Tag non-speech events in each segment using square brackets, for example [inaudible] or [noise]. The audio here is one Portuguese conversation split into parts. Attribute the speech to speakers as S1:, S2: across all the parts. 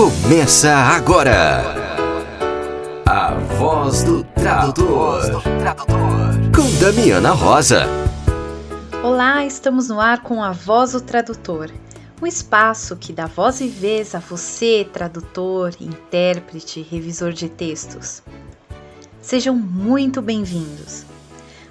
S1: Começa agora. A voz do tradutor. Com Damiana Rosa.
S2: Olá, estamos no ar com a Voz do Tradutor. Um espaço que dá voz e vez a você, tradutor, intérprete, revisor de textos. Sejam muito bem-vindos.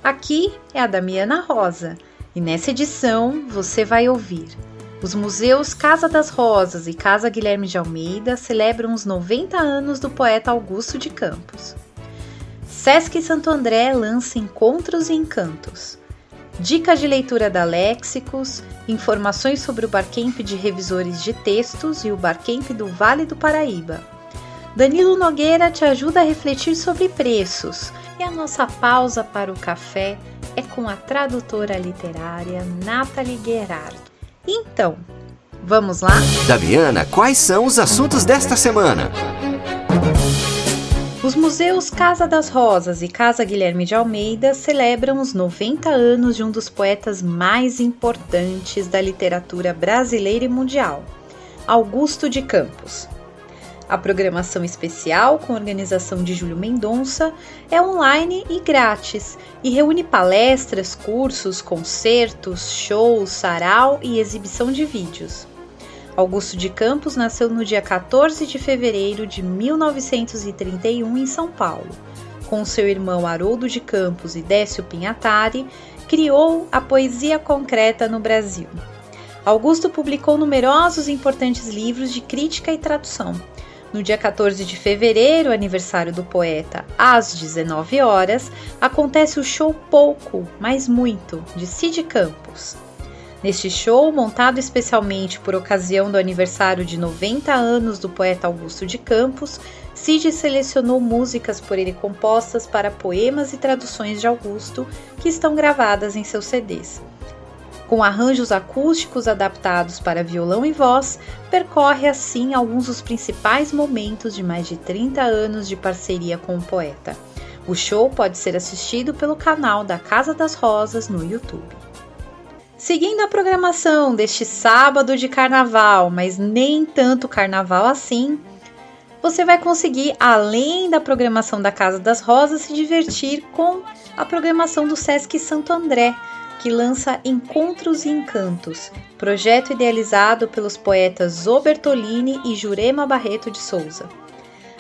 S2: Aqui é a Damiana Rosa e nessa edição você vai ouvir os museus Casa das Rosas e Casa Guilherme de Almeida celebram os 90 anos do poeta Augusto de Campos. Sesc Santo André lança Encontros e Encantos. Dicas de leitura da Léxicos, informações sobre o Barcamp de revisores de textos e o Barcamp do Vale do Paraíba. Danilo Nogueira te ajuda a refletir sobre preços e a nossa pausa para o café é com a tradutora literária Nathalie Gerard. Então, vamos lá?
S1: Damiana, quais são os assuntos desta semana?
S2: Os museus Casa das Rosas e Casa Guilherme de Almeida celebram os 90 anos de um dos poetas mais importantes da literatura brasileira e mundial, Augusto de Campos. A programação especial, com organização de Júlio Mendonça, é online e grátis e reúne palestras, cursos, concertos, shows, sarau e exibição de vídeos. Augusto de Campos nasceu no dia 14 de fevereiro de 1931 em São Paulo. Com seu irmão Haroldo de Campos e Décio Pinhatari, criou a poesia concreta no Brasil. Augusto publicou numerosos e importantes livros de crítica e tradução, no dia 14 de fevereiro, aniversário do poeta, às 19 horas, acontece o show Pouco, mas Muito, de Cid Campos. Neste show, montado especialmente por ocasião do aniversário de 90 anos do poeta Augusto de Campos, Cid selecionou músicas por ele compostas para poemas e traduções de Augusto que estão gravadas em seus CDs com arranjos acústicos adaptados para violão e voz, percorre assim alguns dos principais momentos de mais de 30 anos de parceria com o poeta. O show pode ser assistido pelo canal da Casa das Rosas no YouTube. Seguindo a programação deste sábado de carnaval, mas nem tanto carnaval assim, você vai conseguir, além da programação da Casa das Rosas, se divertir com a programação do Sesc Santo André, que lança Encontros e Encantos, projeto idealizado pelos poetas Zobertolini e Jurema Barreto de Souza.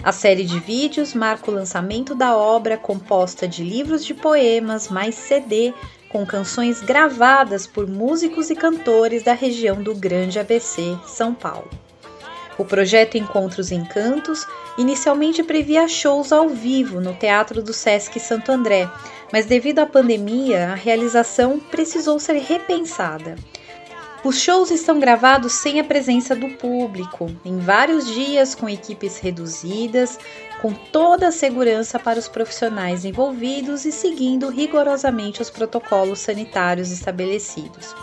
S2: A série de vídeos marca o lançamento da obra composta de livros de poemas mais CD com canções gravadas por músicos e cantores da região do Grande ABC, São Paulo. O projeto Encontros e Encantos inicialmente previa shows ao vivo no Teatro do Sesc Santo André, mas devido à pandemia, a realização precisou ser repensada. Os shows estão gravados sem a presença do público, em vários dias com equipes reduzidas, com toda a segurança para os profissionais envolvidos e seguindo rigorosamente os protocolos sanitários estabelecidos.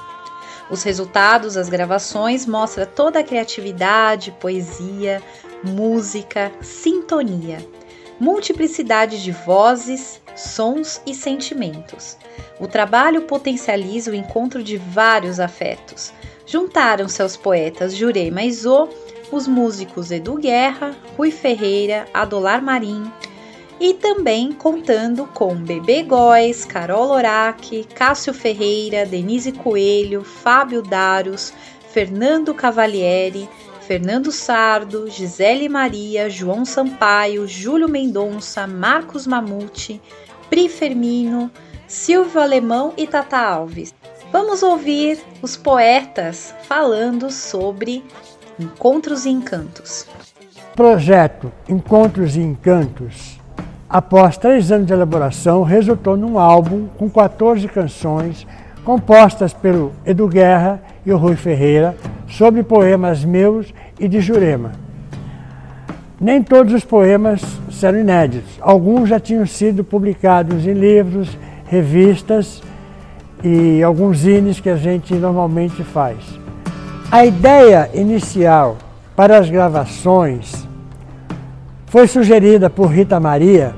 S2: Os resultados das gravações mostram toda a criatividade, poesia, música, sintonia, multiplicidade de vozes, sons e sentimentos. O trabalho potencializa o encontro de vários afetos. Juntaram-se aos poetas Jurema e Zô, os músicos Edu Guerra, Rui Ferreira, Adolar Marim, e também contando com Bebê Góes, Carol Lorac, Cássio Ferreira, Denise Coelho, Fábio Daros, Fernando Cavalieri, Fernando Sardo, Gisele Maria, João Sampaio, Júlio Mendonça, Marcos Mamute, Pri Fermino, Silvio Alemão e Tata Alves. Vamos ouvir os poetas falando sobre Encontros e Encantos.
S3: Projeto Encontros e Encantos, após três anos de elaboração, resultou num álbum com 14 canções compostas pelo Edu Guerra e o Rui Ferreira sobre poemas meus e de Jurema. Nem todos os poemas serão inéditos. Alguns já tinham sido publicados em livros, revistas e alguns zines que a gente normalmente faz. A ideia inicial para as gravações foi sugerida por Rita Maria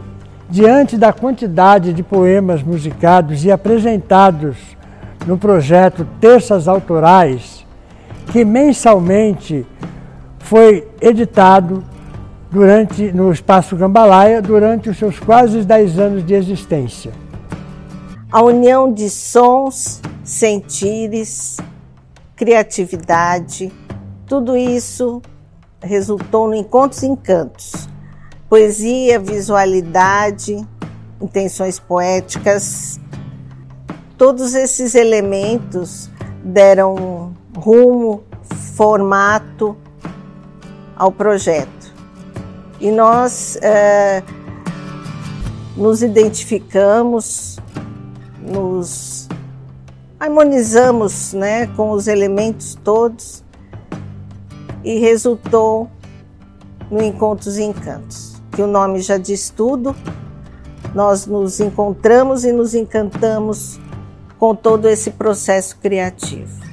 S3: diante da quantidade de poemas musicados e apresentados no projeto Terças Autorais, que mensalmente foi editado durante, no Espaço Gambalaia durante os seus quase 10 anos de existência.
S4: A união de sons, sentires, criatividade, tudo isso resultou no Encontros e Encantos. Poesia, visualidade, intenções poéticas, todos esses elementos deram rumo, formato ao projeto. E nós é, nos identificamos, nos harmonizamos né, com os elementos todos e resultou no Encontros e Encantos, que o nome já diz tudo. Nós nos encontramos e nos encantamos com todo esse processo criativo.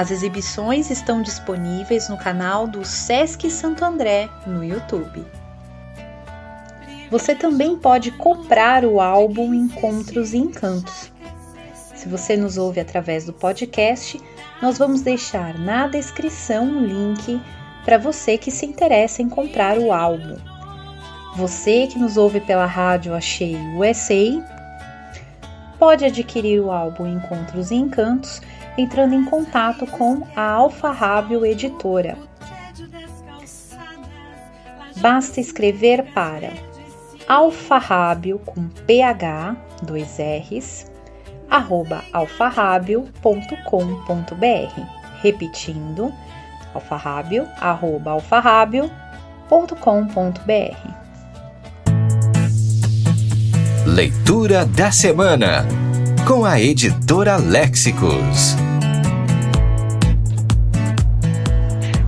S2: As exibições estão disponíveis no canal do Sesc Santo André no YouTube. Você também pode comprar o álbum Encontros e Encantos. Se você nos ouve através do podcast, nós vamos deixar na descrição um link para você que se interessa em comprar o álbum. Você que nos ouve pela rádio Achei USA pode adquirir o álbum Encontros e Encantos entrando em contato com a Alfarrábio Editora. Basta escrever para alfarrábio com ph, dois R's, arroba alfarrábio.com.br. Repetindo, alfarrábio, arroba alfarrábio.com.br.
S1: Leitura da semana com a editora Léxicos.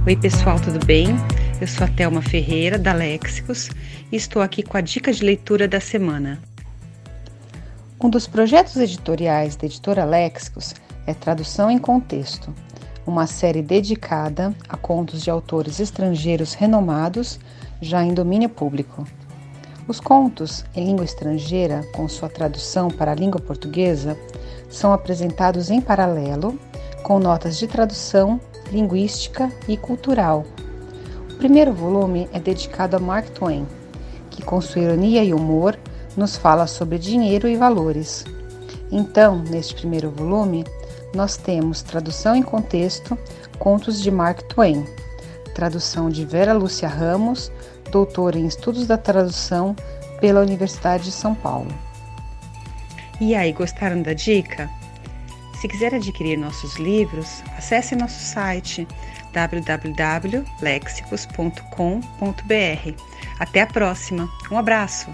S5: Oi, pessoal, tudo bem? Eu sou a Thelma Ferreira, da Léxicos, e estou aqui com a dica de leitura da semana. Um dos projetos editoriais da editora Léxicos é Tradução em Contexto, uma série dedicada a contos de autores estrangeiros renomados já em domínio público. Os contos em língua estrangeira, com sua tradução para a língua portuguesa, são apresentados em paralelo, com notas de tradução, linguística e cultural. O primeiro volume é dedicado a Mark Twain, que, com sua ironia e humor, nos fala sobre dinheiro e valores. Então, neste primeiro volume, nós temos tradução em contexto, contos de Mark Twain, tradução de Vera Lúcia Ramos, doutora em Estudos da Tradução pela Universidade de São Paulo. E aí, gostaram da dica? Se quiser adquirir nossos livros, acesse nosso site www.lexicos.com.br. Até a próxima. Um abraço.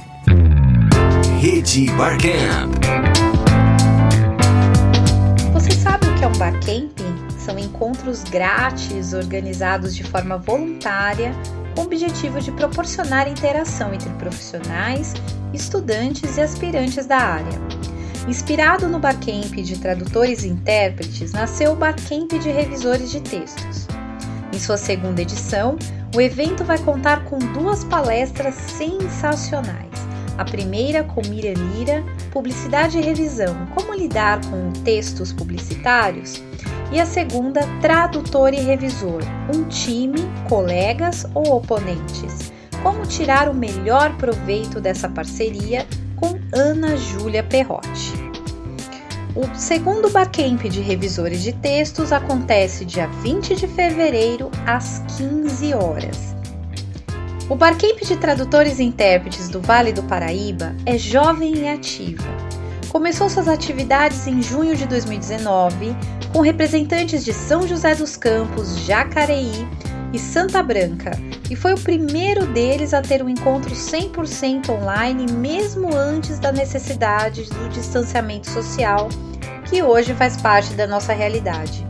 S1: Rede Barcamp.
S2: Você sabe o que é um barcamping? São encontros grátis organizados de forma voluntária com o objetivo de proporcionar interação entre profissionais, estudantes e aspirantes da área. Inspirado no Barcamp de tradutores e intérpretes, nasceu o Barcamp de revisores de textos. Em sua segunda edição, o evento vai contar com duas palestras sensacionais. A primeira com Miriam Lira, Publicidade e Revisão, como lidar com textos publicitários, e a segunda, tradutor e revisor, um time, colegas ou oponentes. Como tirar o melhor proveito dessa parceria com Ana Júlia Perrotti. O segundo Barcamp de revisores de textos acontece dia 20 de fevereiro às 15 horas. O Barcamp de tradutores e intérpretes do Vale do Paraíba é jovem e ativo. Começou suas atividades em junho de 2019 com representantes de São José dos Campos, Jacareí e Santa Branca, e foi o primeiro deles a ter um encontro 100% online, mesmo antes da necessidade do distanciamento social, que hoje faz parte da nossa realidade.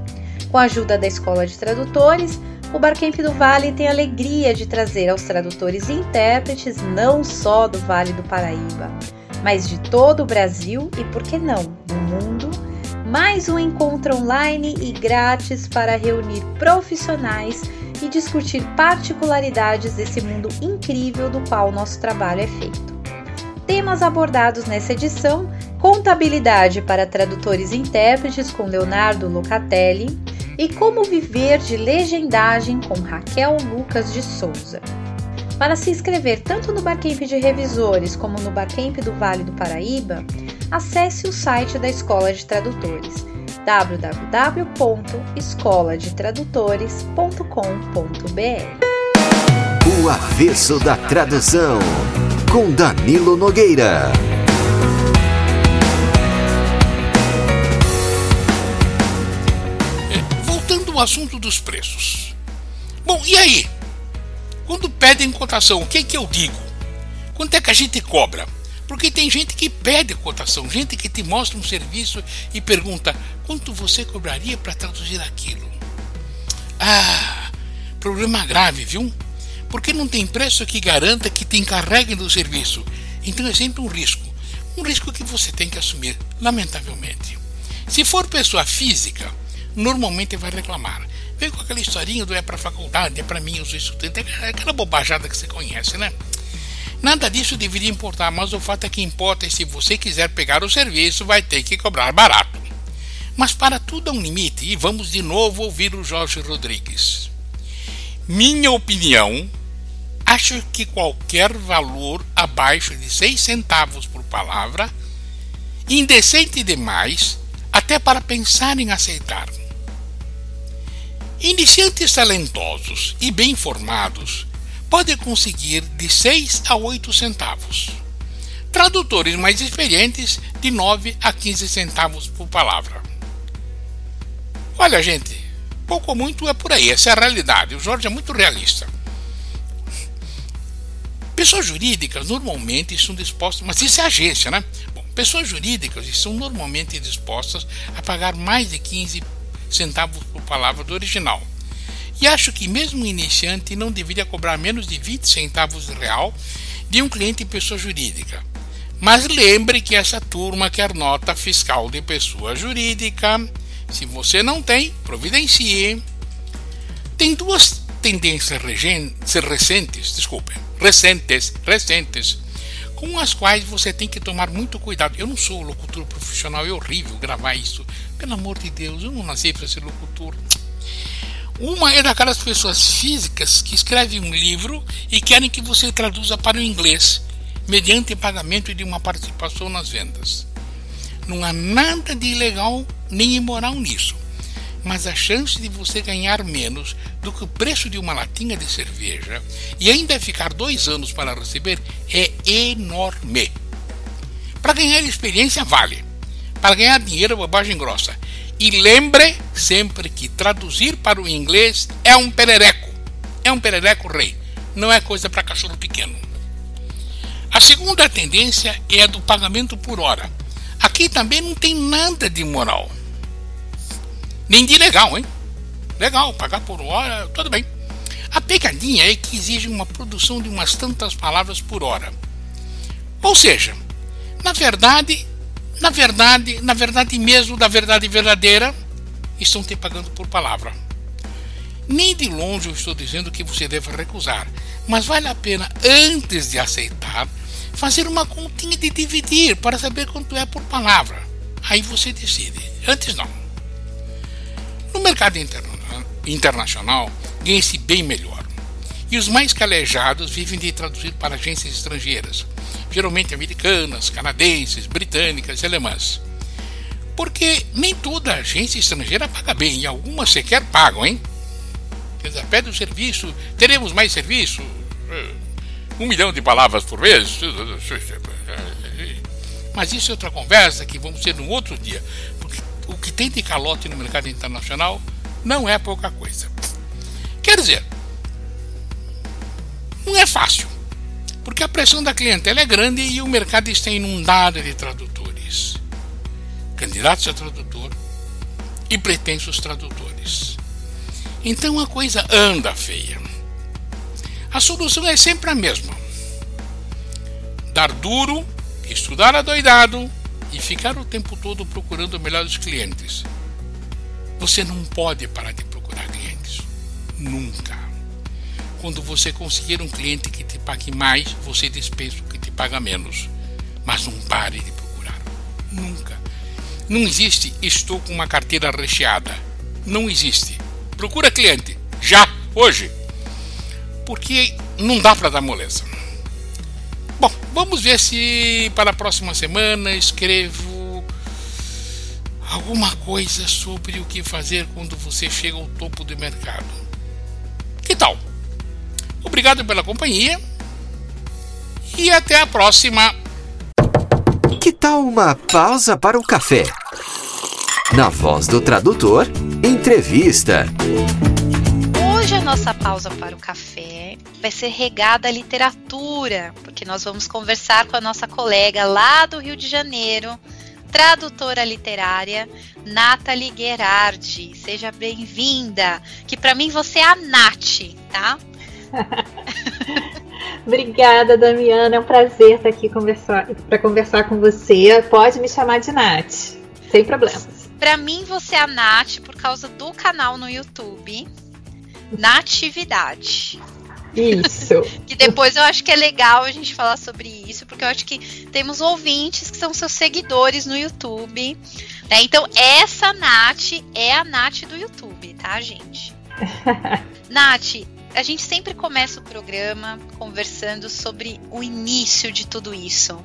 S2: Com a ajuda da Escola de Tradutores, o Barcamp do Vale tem a alegria de trazer aos tradutores e intérpretes não só do Vale do Paraíba, mas de todo o Brasil e, por que não, do mundo mais um encontro online e grátis para reunir profissionais e discutir particularidades desse mundo incrível do qual nosso trabalho é feito. Temas abordados nessa edição: contabilidade para tradutores e intérpretes com Leonardo Locatelli e como viver de legendagem com Raquel Lucas de Souza. Para se inscrever tanto no Barcamp de Revisores como no Barcamp do Vale do Paraíba, acesse o site da Escola de Tradutores www.escoladetradutores.com.br.
S1: O avesso da tradução com Danilo Nogueira.
S6: É, voltando ao assunto dos preços. Bom, e aí? Quando pedem cotação, o que, que eu digo? Quanto é que a gente cobra? Porque tem gente que pede cotação, gente que te mostra um serviço e pergunta quanto você cobraria para traduzir aquilo. Ah, problema grave, viu? Porque não tem preço que garanta que te encarreguem do serviço. Então é sempre um risco. Um risco que você tem que assumir, lamentavelmente. Se for pessoa física, normalmente vai reclamar. Vem com aquela historinha do é para faculdade, é para mim, os estudantes, é aquela bobajada que você conhece, né? Nada disso deveria importar, mas o fato é que importa é se você quiser pegar o serviço, vai ter que cobrar barato. Mas para tudo há um limite, e vamos de novo ouvir o Jorge Rodrigues. Minha opinião, acho que qualquer valor abaixo de 6 centavos por palavra, indecente demais, até para pensar em aceitar. Iniciantes talentosos e bem formados podem conseguir de 6 a 8 centavos. Tradutores mais experientes de 9 a 15 centavos por palavra. Olha, gente, pouco ou muito é por aí, essa é a realidade. O Jorge é muito realista. Pessoas jurídicas normalmente estão dispostas, mas isso é agência, né? Bom, pessoas jurídicas estão normalmente dispostas a pagar mais de 15 centavos por palavra do original. E acho que mesmo um iniciante não deveria cobrar menos de 20 centavos de real de um cliente pessoa jurídica. Mas lembre que essa turma quer nota fiscal de pessoa jurídica. Se você não tem, providencie. Tem duas tendências recentes, desculpe, recentes, recentes, com as quais você tem que tomar muito cuidado. Eu não sou locutor profissional, é horrível gravar isso. Pelo amor de Deus, eu não nasci para ser locutor. Uma é daquelas pessoas físicas que escrevem um livro e querem que você traduza para o inglês, mediante pagamento de uma participação nas vendas. Não há nada de ilegal nem imoral nisso, mas a chance de você ganhar menos do que o preço de uma latinha de cerveja e ainda ficar dois anos para receber é enorme. Para ganhar experiência, vale. Para ganhar dinheiro, é bobagem grossa. E lembre sempre que traduzir para o inglês é um perereco. É um perereco rei. Não é coisa para cachorro pequeno. A segunda tendência é a do pagamento por hora. Aqui também não tem nada de moral. De legal, hein? Legal, pagar por hora, tudo bem. A pegadinha é que exige uma produção de umas tantas palavras por hora. Ou seja, na verdade, na verdade, na verdade mesmo, da verdade verdadeira, estão te pagando por palavra. Nem de longe eu estou dizendo que você deve recusar, mas vale a pena, antes de aceitar, fazer uma continha de dividir para saber quanto é por palavra. Aí você decide. Antes não. Mercado interna internacional, ganha-se bem melhor. E os mais calejados vivem de traduzir para agências estrangeiras, geralmente americanas, canadenses, britânicas e alemãs. Porque nem toda agência estrangeira paga bem, e algumas sequer pagam, hein? Quer dizer, pede o serviço, teremos mais serviço, eh, um milhão de palavras por vez. Mas isso é outra conversa que vamos ter num outro dia. O que tem de calote no mercado internacional não é pouca coisa. Quer dizer, não é fácil porque a pressão da clientela é grande e o mercado está inundado de tradutores, candidatos a tradutor e pretensos tradutores. Então a coisa anda feia. A solução é sempre a mesma: dar duro, estudar adoidado e ficar o tempo todo procurando melhores clientes. Você não pode parar de procurar clientes. Nunca. Quando você conseguir um cliente que te pague mais, você dispensa o que te paga menos. Mas não pare de procurar. Nunca. Não existe estou com uma carteira recheada. Não existe. Procura cliente. Já, hoje. Porque não dá para dar moleza. Vamos ver se para a próxima semana escrevo alguma coisa sobre o que fazer quando você chega ao topo do mercado. Que tal? Obrigado pela companhia e até a próxima.
S1: Que tal uma pausa para o café? Na voz do tradutor, entrevista.
S2: Hoje a nossa pausa para o café vai ser regada à literatura, porque nós vamos conversar com a nossa colega lá do Rio de Janeiro, tradutora literária, Nathalie Gerardi. Seja bem-vinda, que para mim você é a Nath, tá? [laughs]
S7: Obrigada, Damiana. É um prazer estar aqui para conversar com você. Pode me chamar de Nath, sem problemas.
S2: Para mim, você é a Nath por causa do canal no YouTube, Natividade.
S7: Isso. [laughs]
S2: que depois eu acho que é legal a gente falar sobre isso, porque eu acho que temos ouvintes que são seus seguidores no YouTube. Né? Então, essa Nath é a Nath do YouTube, tá, gente? [laughs] Nath, a gente sempre começa o programa conversando sobre o início de tudo isso.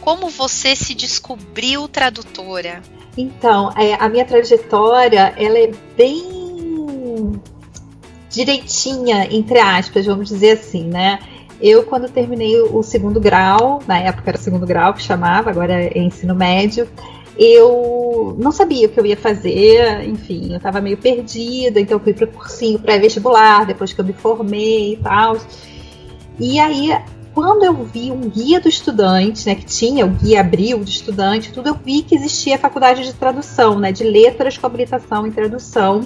S2: Como você se descobriu tradutora?
S7: Então, é, a minha trajetória ela é bem direitinha, entre aspas, vamos dizer assim, né? Eu, quando terminei o segundo grau, na época era segundo grau que chamava, agora é ensino médio, eu não sabia o que eu ia fazer, enfim, eu estava meio perdida, então fui para o cursinho pré-vestibular, depois que eu me formei e tal. E aí, quando eu vi um guia do estudante, né, que tinha o guia abril do estudante, tudo, eu vi que existia a faculdade de tradução, né, de letras com habilitação em tradução.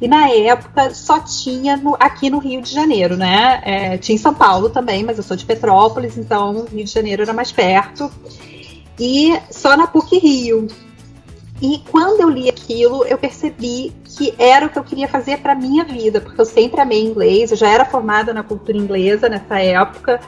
S7: E na época só tinha no, aqui no Rio de Janeiro, né? É, tinha em São Paulo também, mas eu sou de Petrópolis, então Rio de Janeiro era mais perto e só na PUC Rio. E quando eu li aquilo, eu percebi que era o que eu queria fazer para minha vida, porque eu sempre amei inglês, eu já era formada na cultura inglesa nessa época.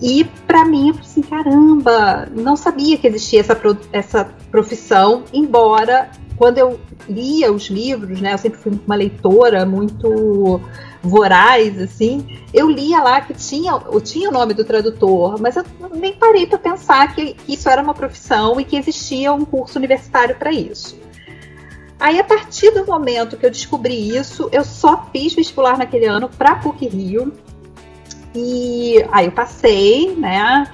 S7: E para mim, eu falei assim: caramba, não sabia que existia essa, essa profissão, embora quando eu lia os livros, né, eu sempre fui uma leitora muito voraz, assim, eu lia lá que tinha, tinha o nome do tradutor, mas eu nem parei para pensar que, que isso era uma profissão e que existia um curso universitário para isso. Aí, a partir do momento que eu descobri isso, eu só fiz vestibular naquele ano para PUC Rio. E aí eu passei, né?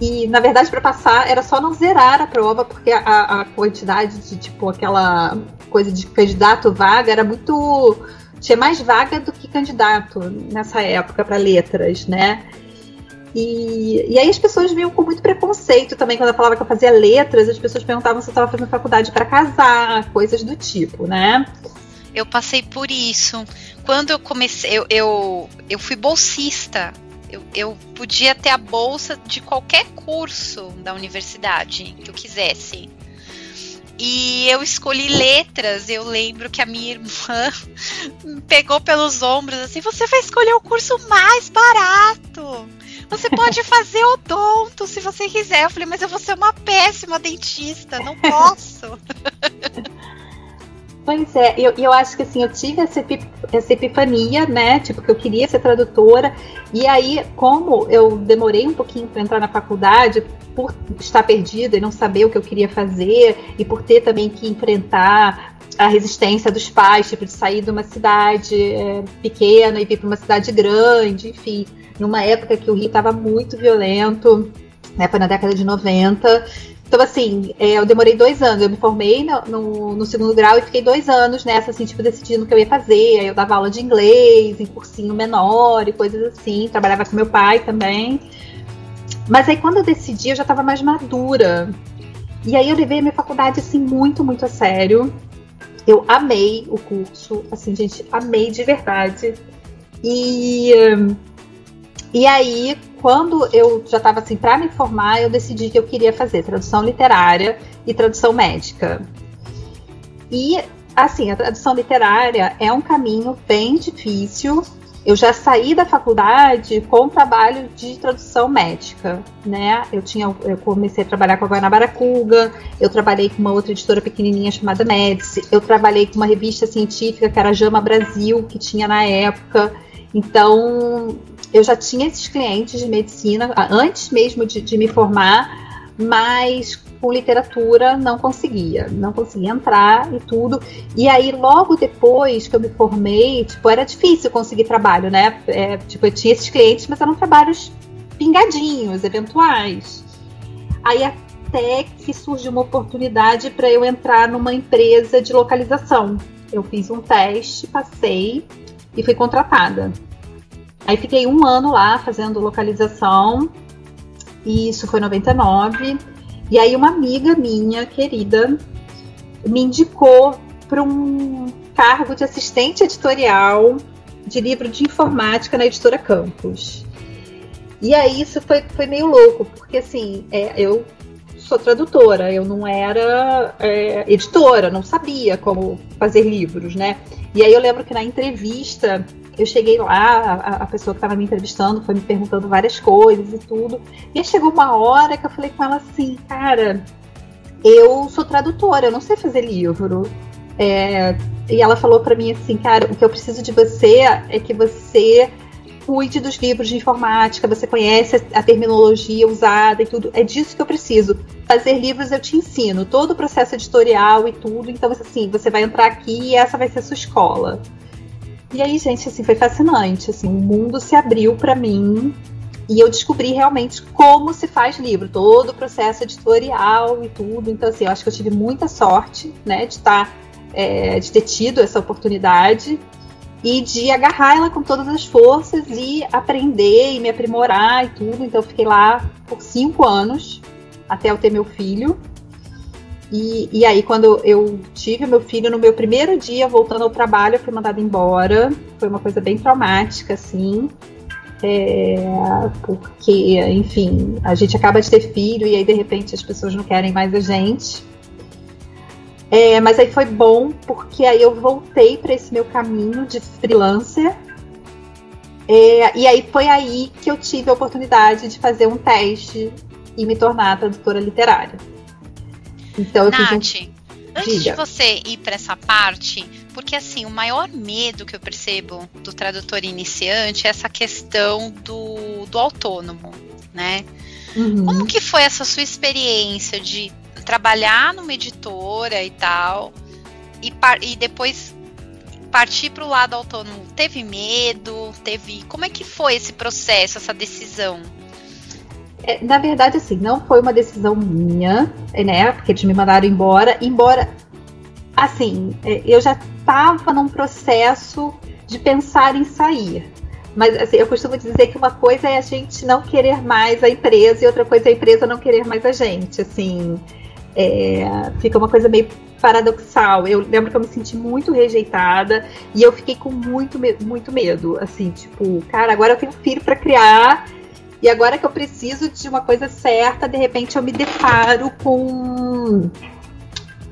S7: E na verdade, para passar, era só não zerar a prova, porque a, a, quantidade de, tipo, aquela coisa de candidato vaga era muito tinha mais vaga do que candidato nessa época para letras, né? E, e aí as pessoas vinham com muito preconceito também quando eu falava que eu fazia letras, as pessoas perguntavam se eu estava fazendo faculdade para casar, coisas do tipo, né?
S2: Eu passei por isso. Quando eu comecei, eu, eu, eu fui bolsista. Eu, eu podia ter a bolsa de qualquer curso da universidade que eu quisesse. E eu escolhi letras. Eu lembro que a minha irmã me [laughs] pegou pelos ombros assim: você vai escolher o curso mais barato. Você pode fazer odonto se você quiser. Eu falei, mas eu vou ser uma péssima dentista, não posso. [laughs]
S7: Pois é, eu, eu acho que assim, eu tive essa, essa epifania, né? Tipo, que eu queria ser tradutora. E aí, como eu demorei um pouquinho para entrar na faculdade, por estar perdida e não saber o que eu queria fazer, e por ter também que enfrentar a resistência dos pais, tipo, de sair de uma cidade é, pequena e vir para uma cidade grande, enfim, numa época que o Rio estava muito violento, né? Foi na década de 90. Então, assim, é, eu demorei dois anos. Eu me formei no, no, no, segundo grau e fiquei dois anos nessa, assim, tipo, decidindo o que eu ia fazer. Aí eu dava aula de inglês, em cursinho menor e coisas assim. Trabalhava com meu pai também. Mas aí, quando eu decidi, eu já estava mais madura. E aí eu levei a minha faculdade, assim, muito, muito a sério. Eu amei o curso, assim, gente, amei de verdade. E, e aí, quando eu já estava assim para me formar, eu decidi que eu queria fazer tradução literária e tradução médica. E assim, a tradução literária é um caminho bem difícil. Eu já saí da faculdade com trabalho de tradução médica, né? Eu tinha, eu comecei a trabalhar com a Guanabara Cuga, eu trabalhei com uma outra editora pequenininha chamada Médici, eu trabalhei com uma revista científica que era Jama Brasil, que tinha na época. Então, eu já tinha esses clientes de medicina antes mesmo de, de me formar, mas com literatura não conseguia, não conseguia entrar e tudo. E aí, logo depois que eu me formei, tipo, era difícil conseguir trabalho, né? É, tipo, eu tinha esses clientes, mas eram trabalhos pingadinhos, eventuais. Aí até que surgiu uma oportunidade para eu entrar numa empresa de localização. Eu fiz um teste, passei e fui contratada. Aí fiquei um ano lá fazendo localização, e isso foi 99. E aí uma amiga minha, querida, me indicou para um cargo de assistente editorial de livro de informática na editora Campus. E aí isso foi, foi meio louco, porque assim, é, eu sou tradutora, eu não era é, editora, não sabia como fazer livros, né? E aí eu lembro que na entrevista eu cheguei lá, a, a pessoa que estava me entrevistando foi me perguntando várias coisas e tudo. E aí chegou uma hora que eu falei com ela assim, cara, eu sou tradutora, eu não sei fazer livro. É, e ela falou para mim assim, cara, o que eu preciso de você é que você cuide dos livros de informática, você conhece a, terminologia usada e tudo. É disso que eu preciso. Fazer livros eu te ensino, todo o processo editorial e tudo. Então, assim, você vai entrar aqui e essa vai ser a sua escola. E aí, gente, assim, foi fascinante. Assim, o mundo se abriu para mim e eu descobri realmente como se faz livro, todo o processo editorial e tudo. Então, assim, eu acho que eu tive muita sorte, né, de estar, tá, é, de ter tido essa oportunidade e de agarrar ela com todas as forças e aprender e me aprimorar e tudo. Então, fiquei lá por cinco anos até eu ter meu filho. E, e aí, quando eu tive meu filho, no meu primeiro dia voltando ao trabalho, eu fui mandada embora. Foi uma coisa bem traumática, assim. É, porque, enfim, a gente acaba de ter filho e aí de repente as pessoas não querem mais a gente. É, mas aí foi bom porque aí eu voltei para esse meu caminho de freelancer. É, e aí foi aí que eu tive a oportunidade de fazer um teste e me tornar tradutora literária.
S8: Então eu Nath, fiz um... antes de você ir para essa parte, porque assim, o maior medo que eu percebo do tradutor iniciante é essa questão do, do autônomo, né? Uhum. Como que foi essa sua experiência de trabalhar numa editora e tal, e, e depois partir para o lado autônomo? Teve medo? Teve. Como é que foi esse processo, essa decisão?
S7: É, na verdade, assim, não foi uma decisão minha, né? Porque eles me mandaram embora. Embora, assim, é, eu já estava num processo de pensar em sair. Mas assim, eu costumo dizer que uma coisa é a gente não querer mais a empresa e outra coisa é a empresa não querer mais a gente. Assim, é, fica uma coisa meio paradoxal. Eu lembro que eu me senti muito rejeitada e eu fiquei com muito, muito medo. Assim, tipo, cara, agora eu tenho filho para criar e agora que eu preciso de uma coisa certa, de repente eu me deparo com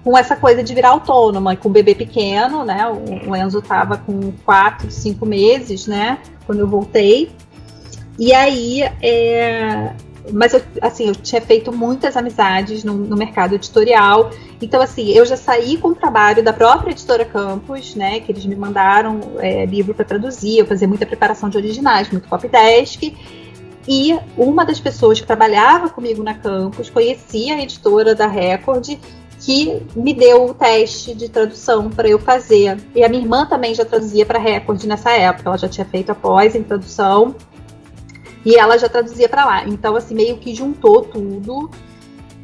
S7: com essa coisa de virar autônoma, com o bebê pequeno, né? O, Enzo estava com 4, 5 meses, né? Quando eu voltei. E aí, é... mas eu, assim, eu tinha feito muitas amizades no, no, mercado editorial. Então, assim, eu já saí com o trabalho da própria editora Campus, né? Que eles me mandaram é, livro para traduzir, eu fazia muita preparação de originais, muito copy desk. E uma das pessoas que trabalhava comigo na campus conhecia a editora da Record que me deu o teste de tradução para eu fazer. E a minha irmã também já traduzia para Record nessa época, ela já tinha feito a pós em tradução e ela já traduzia para lá. Então, assim, meio que juntou tudo.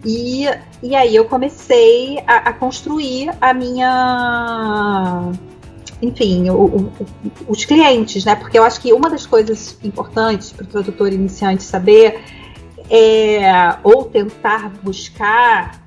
S7: E, e aí eu comecei a, a construir a minha enfim, o, o, os clientes, né? Porque eu acho que uma das coisas importantes para o tradutor iniciante saber é ou tentar buscar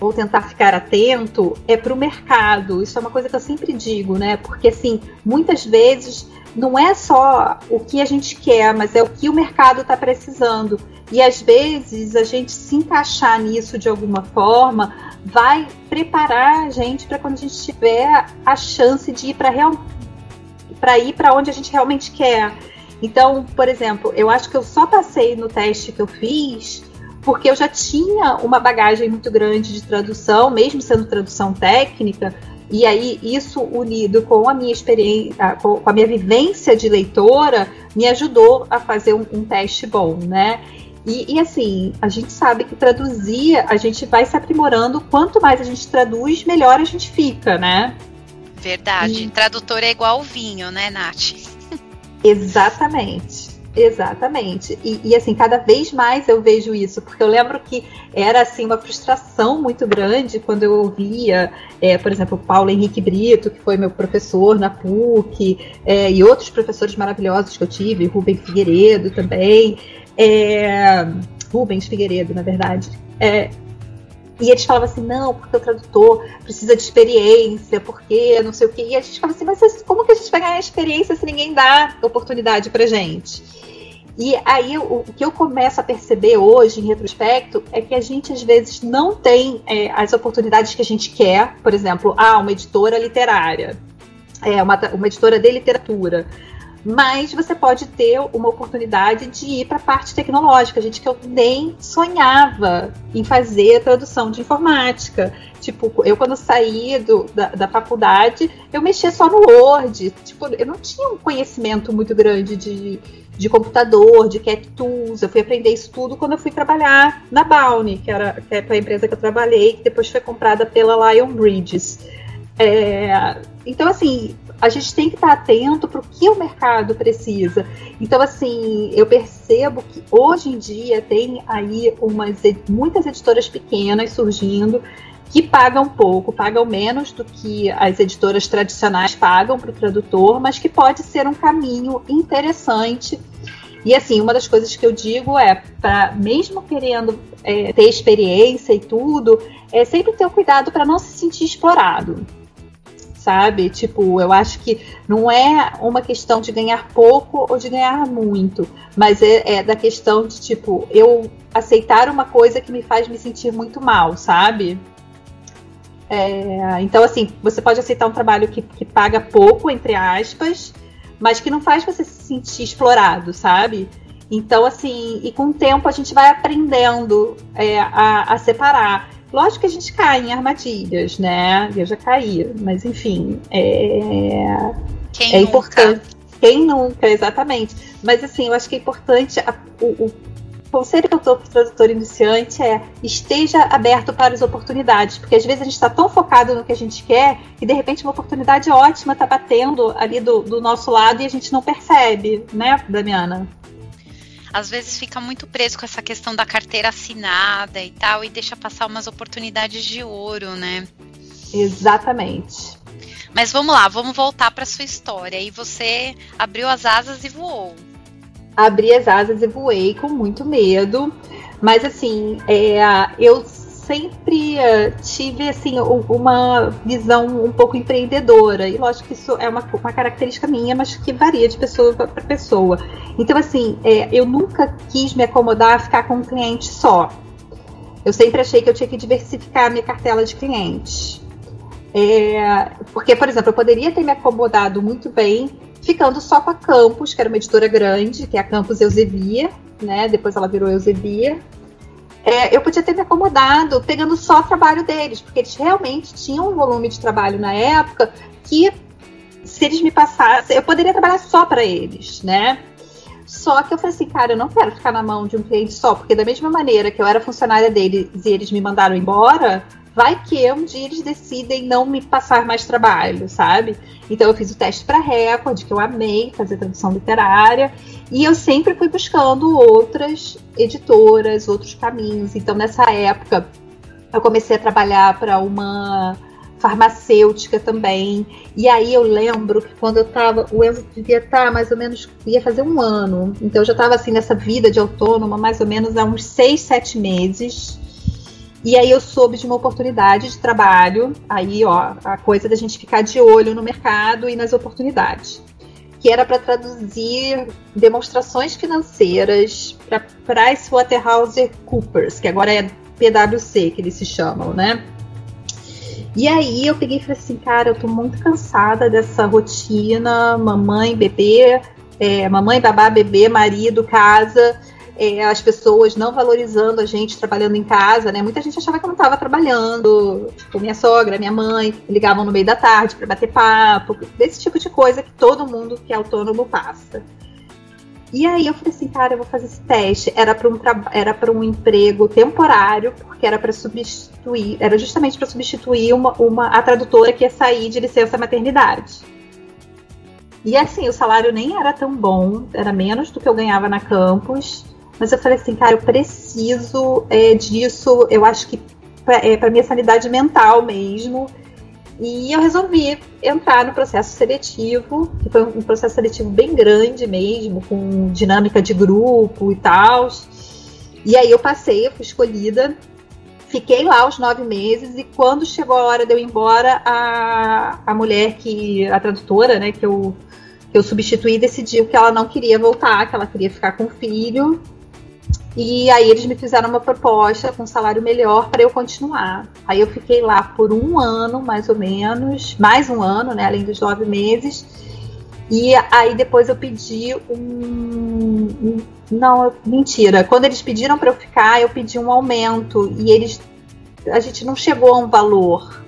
S7: ou tentar ficar atento é para o mercado. Isso é uma coisa que eu sempre digo, né? Porque assim, muitas vezes não é só o que a gente quer, mas é o que o mercado está precisando. E às vezes a gente se encaixar nisso de alguma forma vai preparar a gente para quando a gente tiver a chance de ir para real... para ir para onde a gente realmente quer. Então, por exemplo, eu acho que eu só passei no teste que eu fiz porque eu já tinha uma bagagem muito grande de tradução, mesmo sendo tradução técnica, e aí isso unido com a minha experiência, com a minha vivência de leitora, me ajudou a fazer um, um teste bom, né? E, e, assim, a gente sabe que traduzir, a gente vai se aprimorando, quanto mais a gente traduz, melhor a gente fica, né?
S8: Verdade. E... Tradutor é igual vinho, né, Nath?
S7: Exatamente. Exatamente. E, e, assim, cada vez mais eu vejo isso, porque eu lembro que era assim uma frustração muito grande quando eu ouvia, é, por exemplo, Paulo Henrique Brito, que foi meu professor na PUC, é, e outros professores maravilhosos que eu tive, Rubem Figueiredo também, é, Rubens Figueiredo, na verdade. É, e eles falavam assim, não, porque o tradutor precisa de experiência, porque não sei o quê. E a gente falava assim, mas como que a gente vai ganhar experiência se ninguém dá oportunidade pra gente? E aí o, que eu começo a perceber hoje, em retrospecto, é que a gente às vezes não tem é, as oportunidades que a gente quer. Por exemplo, ah, uma editora literária, é, uma, uma editora de literatura mas você pode ter uma oportunidade de ir para a parte tecnológica, gente que eu nem sonhava em fazer tradução de informática. Tipo, eu quando saí do, da, da faculdade, eu mexia só no Word. Tipo, eu não tinha um conhecimento muito grande de, de computador, de cat tools. Eu fui aprender isso tudo quando eu fui trabalhar na Bounty, que era que é a empresa que eu trabalhei, que depois foi comprada pela Lion Bridges. É, então, assim, a gente tem que estar atento para o que o mercado precisa. Então, assim, eu percebo que hoje em dia tem aí umas, muitas editoras pequenas surgindo que pagam pouco, pagam menos do que as editoras tradicionais pagam para o tradutor, mas que pode ser um caminho interessante. E assim, uma das coisas que eu digo é, para mesmo querendo é, ter experiência e tudo, é sempre ter o cuidado para não se sentir explorado sabe? Tipo, eu acho que não é uma questão de ganhar pouco ou de ganhar muito, mas é, é da questão de, tipo, eu aceitar uma coisa que me faz me sentir muito mal, sabe? É, então, assim, você pode aceitar um trabalho que, que paga pouco, entre aspas, mas que não faz você se sentir explorado, sabe? Então, assim, e com o tempo a gente vai aprendendo é, a, a, separar. Lógico que a gente cai em armadilhas, né? Eu já caí, mas enfim, é,
S8: Quem
S7: é
S8: nunca?
S7: importante. Quem nunca, exatamente. Mas assim, eu acho que é importante a, o, o conselho que eu dou para o tradutor iniciante é esteja aberto para as oportunidades, porque às vezes a gente está tão focado no que a gente quer que de repente uma oportunidade ótima está batendo ali do, do nosso lado e a gente não percebe, né, Damiana?
S8: às vezes fica muito preso com essa questão da carteira assinada e tal, e deixa passar umas oportunidades de ouro, né?
S7: Exatamente.
S8: Mas vamos lá, vamos voltar para sua história. E você abriu as asas e voou.
S7: Abri as asas e voei com muito medo. Mas assim, é, eu sempre uh, tive assim uma visão um pouco empreendedora e lógico que isso é uma, uma característica minha, mas que varia de pessoa para pessoa. Então assim, é, eu nunca quis me acomodar a ficar com um cliente só. Eu sempre achei que eu tinha que diversificar a minha cartela de clientes. É, porque, por exemplo, eu poderia ter me acomodado muito bem ficando só com a Campus, que era uma editora grande, que é a Campus Eusebia, né? Depois ela virou Eusebia é, eu podia ter me acomodado pegando só o trabalho deles, porque eles realmente tinham um volume de trabalho na época que, se eles me passassem, eu poderia trabalhar só para eles, né? Só que eu falei assim, cara, eu não quero ficar na mão de um cliente só, porque da mesma maneira que eu era funcionária deles e eles me mandaram embora, vai que um dia eles decidem não me passar mais trabalho, sabe? Então eu fiz o teste para Record, que eu amei fazer tradução literária, e eu sempre fui buscando outras editoras, outros caminhos. Então nessa época eu comecei a trabalhar para uma farmacêutica também. E aí eu lembro que quando eu tava, o Enzo devia estar tá mais ou menos, ia fazer um ano. Então eu já estava assim nessa vida de autônoma mais ou menos há uns seis, sete meses. E aí eu soube de uma oportunidade de trabalho, aí ó, a coisa da gente ficar de olho no mercado e nas oportunidades, que era para traduzir demonstrações financeiras para PricewaterhouseCoopers, que agora é PwC que eles se chamam, né? E aí eu peguei e falei assim, cara, eu tô muito cansada dessa rotina, mamãe, bebê, é, mamãe, babá, bebê, marido, casa é, as pessoas não valorizando a gente trabalhando em casa, né? Muita gente achava que eu não estava trabalhando. Tipo, minha sogra, minha mãe ligavam no meio da tarde para bater papo, desse tipo de coisa que todo mundo que é autônomo passa. E aí eu falei assim, cara, eu vou fazer esse teste. Era para um era um emprego temporário, porque era para substituir, era justamente para substituir uma, uma a tradutora que ia sair de licença maternidade. E assim, o salário nem era tão bom, era menos do que eu ganhava na campus. Mas eu falei assim, cara, eu preciso é, disso, eu acho que é para minha sanidade mental mesmo. E eu resolvi entrar no processo seletivo, que foi um processo seletivo bem grande mesmo, com dinâmica de grupo e tal. E aí eu passei, eu fui escolhida, fiquei lá os nove meses, e quando chegou a hora de eu ir embora, a, a mulher que, a tradutora, né, que eu, que eu substituí, decidiu que ela não queria voltar, que ela queria ficar com o filho. E aí eles me fizeram uma proposta com um salário melhor para eu continuar. Aí eu fiquei lá por um ano, mais ou menos, mais um ano, né, além dos nove meses. E aí depois eu pedi um, não, mentira. Quando eles pediram para eu ficar, eu pedi um aumento e eles a gente não chegou a um valor.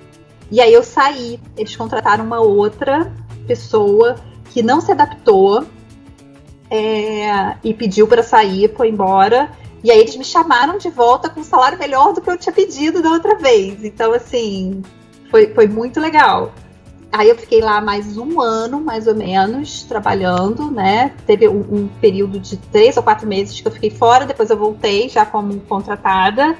S7: E aí eu saí. Eles contrataram uma outra pessoa que não se adaptou é, e pediu para sair, foi embora. E aí eles me chamaram de volta com um salário melhor do que eu tinha pedido da outra vez. Então, assim, foi, foi muito legal. Aí eu fiquei lá mais um ano, mais ou menos, trabalhando, né? Teve um, um, período de três ou quatro meses que eu fiquei fora, depois eu voltei já como contratada.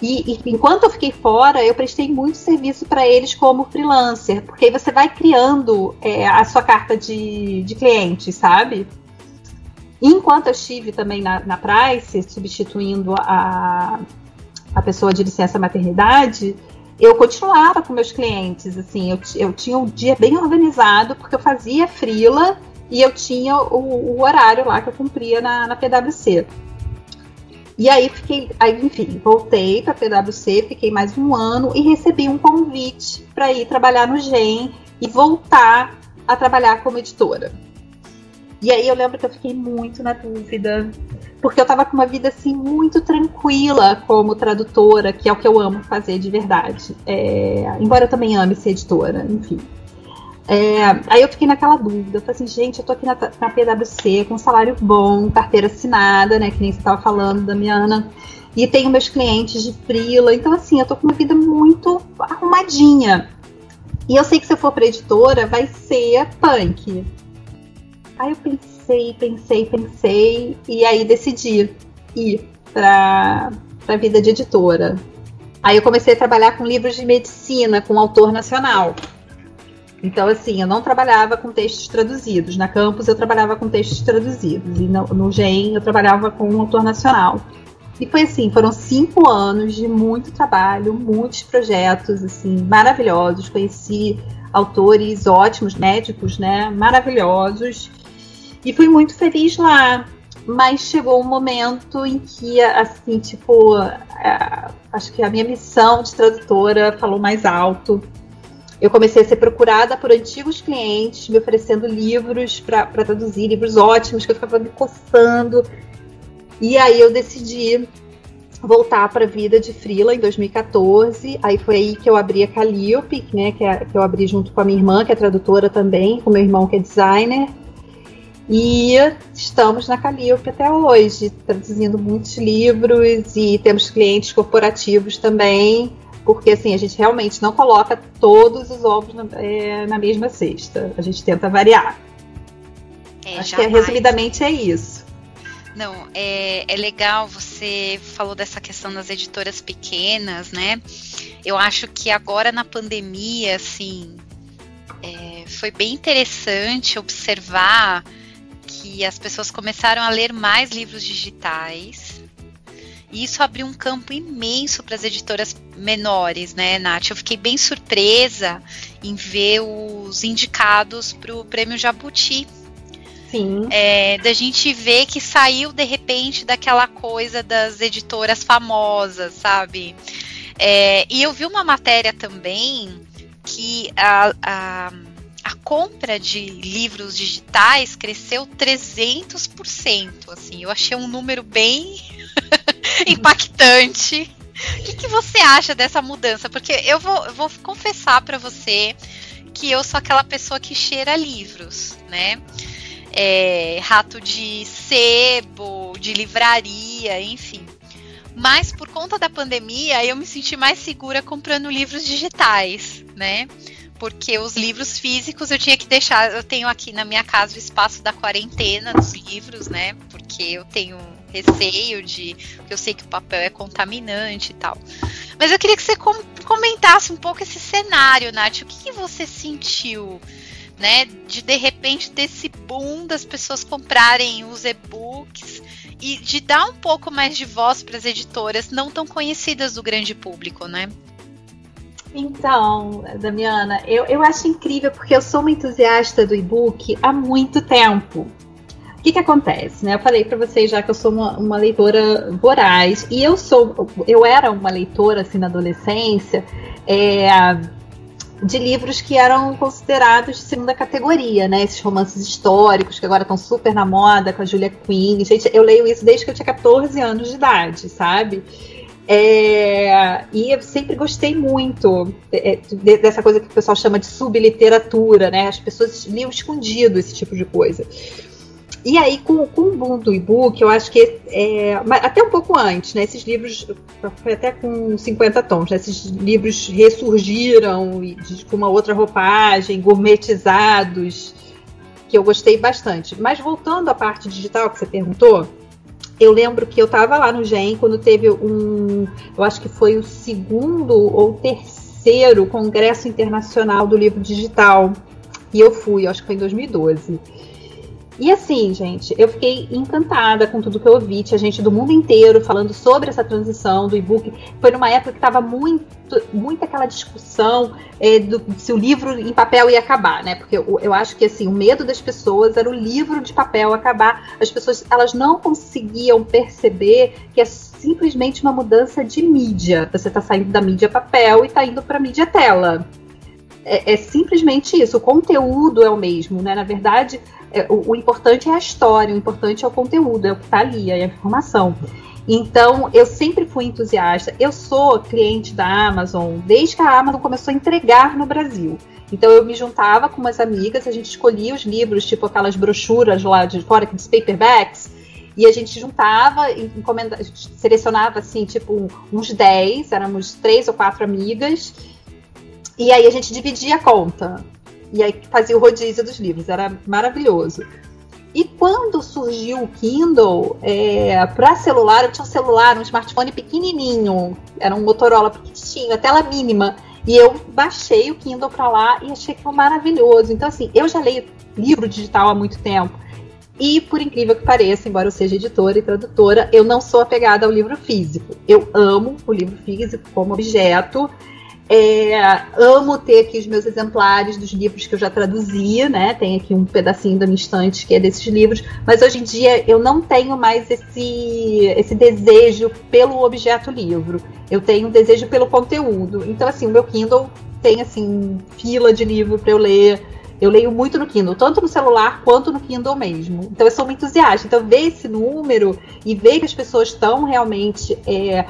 S7: E, e enquanto eu fiquei fora, eu prestei muito serviço para eles como freelancer, porque aí você vai criando é, a sua carta de, de cliente, sabe? Enquanto eu estive também na, na Price, substituindo a, a pessoa de licença maternidade, eu continuava com meus clientes, assim, eu, eu tinha um dia bem organizado, porque eu fazia frila e eu tinha o, o horário lá que eu cumpria na, na PwC. E aí fiquei, aí, enfim, voltei para PwC, fiquei mais um ano e recebi um convite para ir trabalhar no GEM e voltar a trabalhar como editora. E aí eu lembro que eu fiquei muito na dúvida, porque eu tava com uma vida assim muito tranquila como tradutora, que é o que eu amo fazer de verdade. É, embora eu também ame ser editora, enfim. É, aí eu fiquei naquela dúvida, eu falei assim, gente, eu tô aqui na, na PwC com um salário bom, carteira assinada, né, que nem você estava falando, Damiana, e tenho meus clientes de frila, então assim, eu tô com uma vida muito arrumadinha. E eu sei que se eu for pra editora, vai ser punk. Aí eu pensei, pensei, pensei, e aí decidi ir para a vida de editora. Aí eu comecei a trabalhar com livros de medicina, com autor nacional. Então, assim, eu não trabalhava com textos traduzidos. Na campus eu trabalhava com textos traduzidos. E no, no GEM eu trabalhava com um autor nacional. E foi assim, foram cinco anos de muito trabalho, muitos projetos, assim, maravilhosos. Conheci autores ótimos, médicos, né, maravilhosos. E fui muito feliz lá. Mas chegou um momento em que, assim, tipo, é, acho que a minha missão de tradutora falou mais alto. Eu comecei a ser procurada por antigos clientes, me oferecendo livros para traduzir, livros ótimos, que eu ficava me coçando. E aí eu decidi voltar para a vida de freela em 2014. Aí foi aí que eu abri a Calliope, né, que, é, que eu abri junto com a minha irmã, que é tradutora também, com meu irmão que é designer. E estamos na Calliope até hoje, traduzindo muitos livros e temos clientes corporativos também, porque assim, a gente realmente não coloca todos os ovos na, é, na mesma cesta. A gente tenta variar. É, Acho jamais. que resumidamente é isso.
S8: Não, é, é legal, você falou dessa questão das editoras pequenas, né? Eu acho que agora na pandemia, assim, é, foi bem interessante observar que as pessoas começaram a ler mais livros digitais
S2: E isso abriu um campo imenso para as editoras menores, né, Nath? Eu fiquei bem surpresa em ver os indicados para o Prêmio Jabuti.
S7: Sim.
S2: É, da gente ver que saiu de repente daquela coisa das editoras famosas, sabe? É, e eu vi uma matéria também que a, a a compra de livros digitais cresceu 300%. Assim, eu achei um número bem [laughs] impactante. O que, que, você acha dessa mudança? Porque eu vou, eu vou confessar para você que eu sou aquela pessoa que cheira livros, né? É, rato de sebo, de livraria, enfim. Mas por conta da pandemia, eu me senti mais segura comprando livros digitais, né? Porque os livros físicos eu tinha que deixar. Eu tenho aqui na minha casa o espaço da quarentena dos livros, né? Porque eu tenho receio de. Eu sei que o papel é contaminante e tal. Mas eu queria que você com, comentasse um pouco esse cenário, Nath. O que, que você sentiu? Né, de de repente desse boom das pessoas comprarem os e-books e de dar um pouco mais de voz para as editoras não tão conhecidas do grande público, né?
S7: Então, Damiana, eu, eu acho incrível porque eu sou uma entusiasta do e-book há muito tempo. O que, que acontece? Né? Eu falei para vocês já que eu sou uma, uma, leitora voraz e eu sou, eu era uma leitora assim na adolescência é, de livros que eram considerados de segunda categoria, né? Esses romances históricos que agora estão super na moda com a Julia Quinn. Gente, eu leio isso desde que eu tinha 14 anos de idade, sabe? É, e eu sempre gostei muito é, de, dessa coisa que o pessoal chama de subliteratura, né? As pessoas liam escondido esse tipo de coisa. E aí, com, com o boom do e-book, eu acho que é, até um pouco antes, né? Esses livros, foi até com 50 tons, né? Esses livros ressurgiram com uma outra roupagem, gourmetizados, que eu gostei bastante. Mas voltando à parte digital que você perguntou, eu lembro que eu estava lá no GEM quando teve um, eu acho que foi o segundo ou terceiro Congresso Internacional do Livro Digital. E eu fui, acho que foi em 2012. E assim, gente, eu fiquei encantada com tudo que eu ouvi. Tinha gente do mundo inteiro falando sobre essa transição do e-book. Foi numa época que estava muito, muito aquela discussão é, do, se o livro em papel ia acabar, né? Porque eu, eu acho que assim, o medo das pessoas era o livro de papel acabar. As pessoas elas não conseguiam perceber que é simplesmente uma mudança de mídia. Você está saindo da mídia papel e está indo para mídia tela. É, é, simplesmente isso. O conteúdo é o mesmo, né? Na verdade, é, o, o, importante é a história, o importante é o conteúdo, é o que está ali, é a informação. Então, eu sempre fui entusiasta. Eu sou cliente da Amazon desde que a Amazon começou a entregar no Brasil. Então, eu me juntava com umas amigas, a gente escolhia os livros, tipo aquelas brochuras lá de fora, aqueles paperbacks, e a gente juntava, encomenda, selecionava assim, tipo, uns 10, éramos três ou quatro amigas, e aí a gente dividia a conta. E aí fazia o rodízio dos livros, era maravilhoso. E quando surgiu o Kindle, é, para celular, eu tinha um celular, um smartphone pequenininho, era um Motorola pequenininho, a tela mínima. E eu baixei o Kindle para lá e achei que foi maravilhoso. Então, assim, eu já leio livro digital há muito tempo. E, por incrível que pareça, embora eu seja editora e tradutora, eu não sou apegada ao livro físico. Eu amo o livro físico como objeto. É, amo ter aqui os meus exemplares dos livros que eu já traduzi, né? Tem aqui um pedacinho da minha estante que é desses livros, mas hoje em dia eu não tenho mais esse, esse desejo pelo objeto livro. Eu tenho um desejo pelo conteúdo. Então, assim, o meu Kindle tem assim fila de livro para eu ler. Eu leio muito no Kindle, tanto no celular quanto no Kindle mesmo. Então eu sou uma entusiasta. Então ver esse número e ver que as pessoas estão realmente é,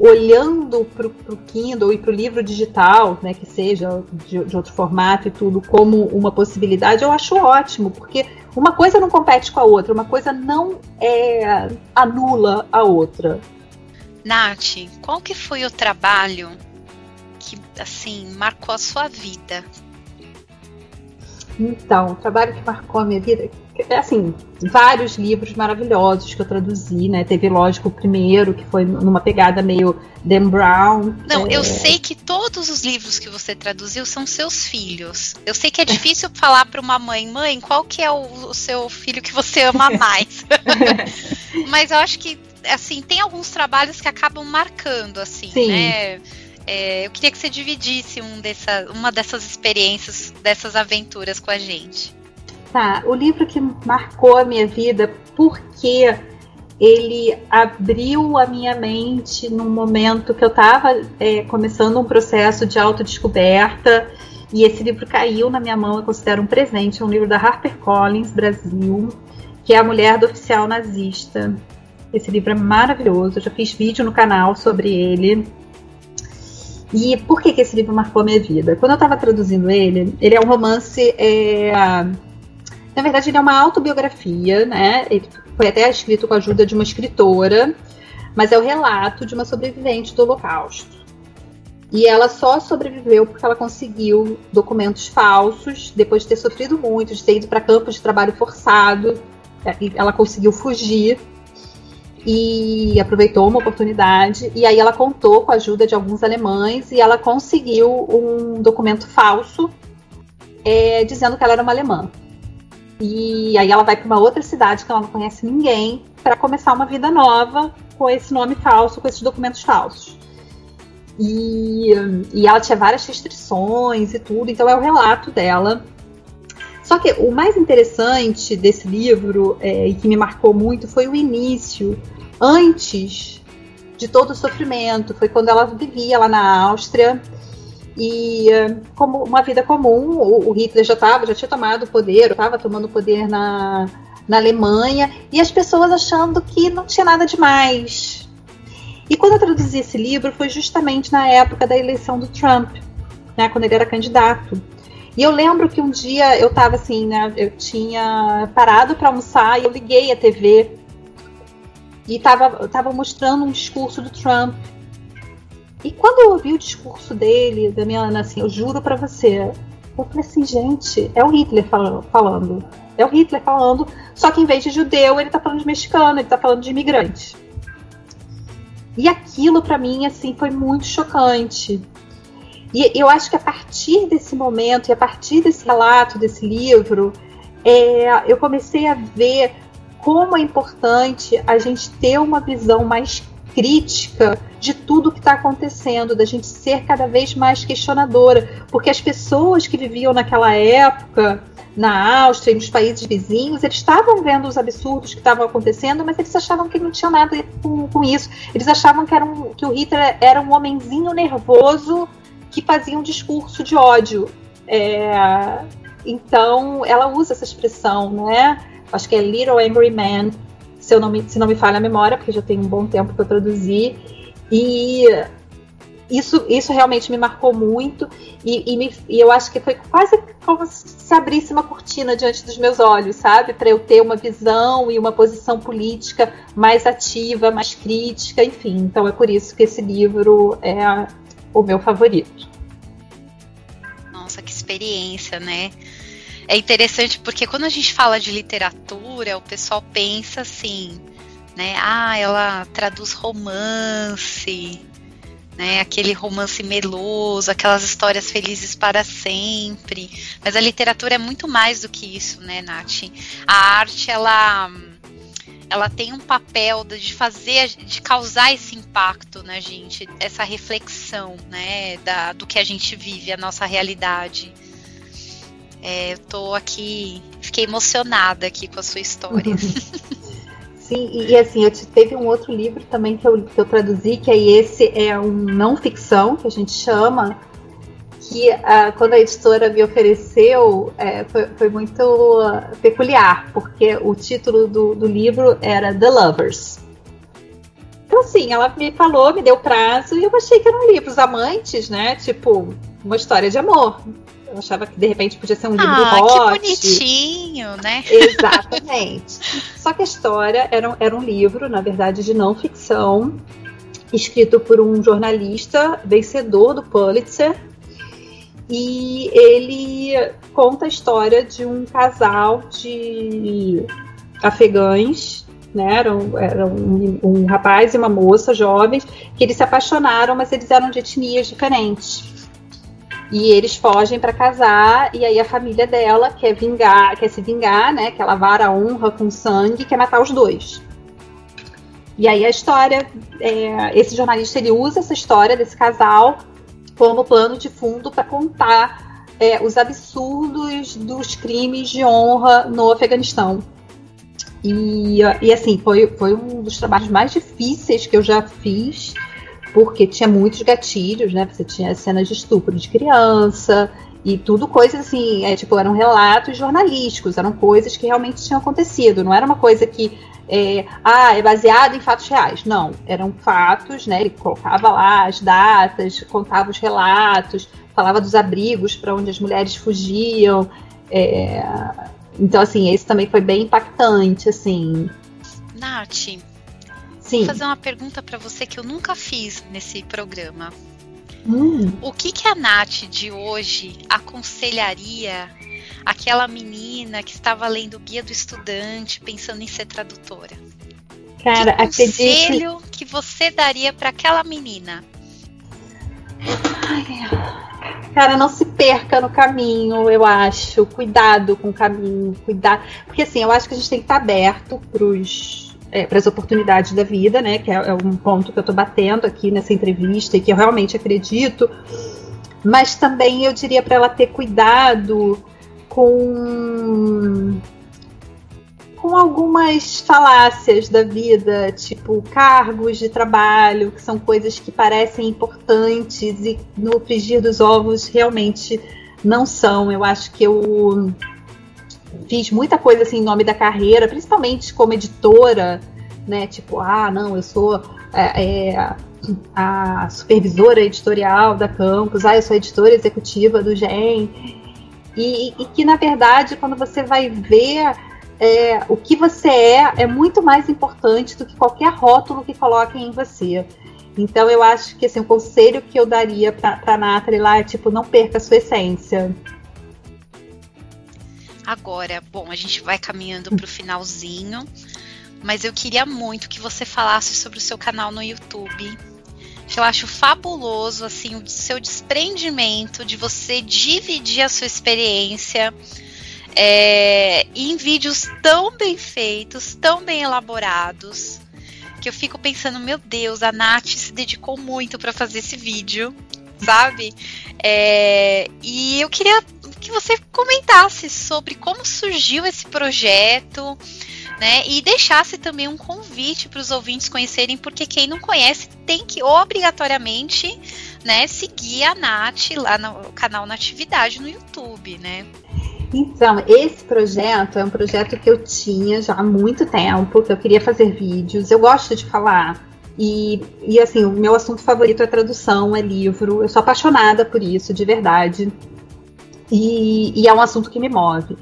S7: olhando para o Kindle e para o livro digital, né, que seja de, de, outro formato e tudo, como uma possibilidade, eu acho ótimo, porque uma coisa não compete com a outra, uma coisa não é, anula a outra.
S2: Nath, qual que foi o trabalho que assim marcou a sua vida?
S7: Então, o trabalho que marcou a minha vida, assim, vários livros maravilhosos que eu traduzi, né? Teve, lógico, o primeiro, que foi numa pegada meio Dan Brown.
S2: Não, é... eu sei que todos os livros que você traduziu são seus filhos. Eu sei que é difícil [laughs] falar para uma mãe, mãe, qual que é o, o seu filho que você ama mais? [laughs] Mas eu acho que, assim, tem alguns trabalhos que acabam marcando, assim, Sim. né? É, eu queria que você dividisse um dessa, uma dessas experiências, dessas aventuras com a gente.
S7: Tá, o livro que marcou a minha vida porque ele abriu a minha mente num momento que eu estava é, começando um processo de autodescoberta e esse livro caiu na minha mão, eu considero um presente, é um livro da HarperCollins Brasil, que é A Mulher do Oficial Nazista. Esse livro é maravilhoso, eu já fiz vídeo no canal sobre ele. E por que, que esse livro marcou minha vida? Quando eu estava traduzindo ele, ele é um romance é, na verdade, ele é uma autobiografia, né? Ele foi até escrito com a ajuda de uma escritora, mas é o relato de uma sobrevivente do Holocausto. E ela só sobreviveu porque ela conseguiu documentos falsos, depois de ter sofrido muito, de ter ido para campos de trabalho forçado. É, ela conseguiu fugir e aproveitou uma oportunidade. E aí ela contou com a ajuda de alguns alemães e ela conseguiu um documento falso é, dizendo que ela era uma alemã. E aí ela vai para uma outra cidade que ela não conhece ninguém para começar uma vida nova com esse nome falso, com esses documentos falsos. E, e ela tinha várias restrições e tudo, então é o relato dela. Só que o mais interessante desse livro é, e que me marcou muito foi o início, antes de todo o sofrimento. Foi quando ela vivia lá na Áustria e como uma vida comum, o, Hitler já estava, já tinha tomado o poder, estava tomando o poder na, na Alemanha, e as pessoas achando que não tinha nada demais. E quando eu traduzi esse livro foi justamente na época da eleição do Trump, né, quando ele era candidato. E eu lembro que um dia eu estava assim, né, eu tinha parado para almoçar e eu liguei a TV e estava tava mostrando um discurso do Trump. E quando eu ouvi o discurso dele, da minha assim, eu juro para você, eu falei assim, gente, é o Hitler falando. É o Hitler falando, só que em vez de judeu, ele tá falando de mexicano, ele tá falando de imigrante. E aquilo para mim, assim, foi muito chocante. E eu acho que a partir desse momento, e a partir desse relato, desse livro, é, eu comecei a ver como é importante a gente ter uma visão mais crítica de tudo que está acontecendo, da gente ser cada vez mais questionadora, porque as pessoas que viviam naquela época na Áustria e nos países vizinhos, eles estavam vendo os absurdos que estavam acontecendo, mas eles achavam que não tinha nada com, com isso. Eles achavam que, era um, que o Hitler era um homenzinho nervoso que fazia um discurso de ódio. É, então, ela usa essa expressão, né? Acho que é Little Angry Man, se, eu não me, se não me falha a memória, porque já tem um bom tempo que eu traduzi. E isso, isso realmente me marcou muito e, e, me, e, eu acho que foi quase como se abrisse uma cortina diante dos meus olhos, sabe? Para eu ter uma visão e uma posição política mais ativa, mais crítica, enfim. Então é por isso que esse livro é o meu favorito.
S2: Nossa, que experiência, né? É interessante porque quando a gente fala de literatura, o pessoal pensa assim, né? Ah, ela traduz romance, né? Aquele romance meloso, aquelas histórias felizes para sempre. Mas a literatura é muito mais do que isso, né, Nath? A arte, ela ela tem um papel de fazer, de causar esse impacto na gente, essa reflexão, né, da, do que a gente vive, a nossa realidade. É, eu tô aqui, fiquei emocionada aqui com a sua história. [laughs]
S7: Sim, e, e assim, eu te, teve um outro livro também que eu, que eu traduzi, que aí esse é um não ficção, que a gente chama, que uh, quando a editora me ofereceu é, foi, foi, muito peculiar, porque o título do, do, livro era The Lovers. Então, assim, ela me falou, me deu prazo, e eu achei que eram livros amantes, né? Tipo, uma história de amor. Eu achava que de repente podia ser um livro ah, hot.
S2: que bonitinho, né?
S7: Exatamente. [laughs] Só que a história era, era um livro, na verdade, de não ficção, escrito por um jornalista vencedor do Pulitzer. E ele conta a história de um casal de afegães, né? Era, um, era um, um, rapaz e uma moça jovens que eles se apaixonaram, mas eles eram de etnias diferentes. E eles fogem para casar e aí a família dela quer vingar, quer se vingar, né? Quer lavar a honra com sangue, quer matar os dois. E aí a história, é, esse jornalista ele usa essa história desse casal como plano de fundo para contar é, os absurdos dos crimes de honra no Afeganistão. E, e assim, foi, foi um dos trabalhos mais difíceis que eu já fiz, porque tinha muitos gatilhos, né? Você tinha cenas de estupro de criança e tudo coisas assim, é, tipo, eram relatos jornalísticos, eram coisas que realmente tinham acontecido, não era uma coisa que é, ah, é baseado em fatos reais. Não, eram fatos, né? Ele colocava lá as datas, contava os relatos, falava dos abrigos para onde as mulheres fugiam. É, então, assim, esse também foi bem impactante, assim.
S2: Nath, Sim. vou fazer uma pergunta para você que eu nunca fiz nesse programa. Hum. O que, que a Nath de hoje aconselharia aquela menina que estava lendo o guia do estudante, pensando em ser tradutora?
S7: Cara,
S2: que conselho que você daria para aquela menina?
S7: Ai, cara, não se perca no caminho, eu acho. Cuidado com o caminho, cuidado. Porque assim, eu acho que a gente tem que estar aberto é, para as oportunidades da vida, né? Que é, é um ponto que eu estou batendo aqui nessa entrevista e que eu realmente acredito. Mas também eu diria para ela ter cuidado com com algumas falácias da vida, tipo cargos de trabalho, que são coisas que parecem importantes e no frigir dos ovos realmente não são. Eu acho que eu fiz muita coisa assim em nome da carreira, principalmente como editora, né? Tipo, ah, não, eu sou é, é, a supervisora editorial da campus, ah, eu sou editora executiva do GEM. E, e que, na verdade, quando você vai ver é, o que você é, é muito mais importante do que qualquer rótulo que coloquem em você. Então, eu acho que assim, o conselho que eu daria para a Nathalie lá é tipo, não perca a sua essência.
S2: Agora, bom, a gente vai caminhando para o finalzinho, mas eu queria muito que você falasse sobre o seu canal no YouTube eu acho fabuloso, assim, o seu desprendimento de você dividir a sua experiência é, em vídeos tão bem feitos, tão bem elaborados, que eu fico pensando, meu Deus, a Nath se dedicou muito para fazer esse vídeo, sabe? É, e eu queria que você comentasse sobre como surgiu esse projeto, né? E deixasse também um convite para os ouvintes conhecerem, porque quem não conhece tem que obrigatoriamente, né, seguir a Nath lá no canal Natividade no YouTube, né?
S7: Então, esse projeto é um projeto que eu tinha já há muito tempo, que eu queria fazer vídeos. Eu gosto de falar. E, e assim, o meu assunto favorito é tradução, é livro. Eu sou apaixonada por isso, de verdade. E, e é um assunto que me move.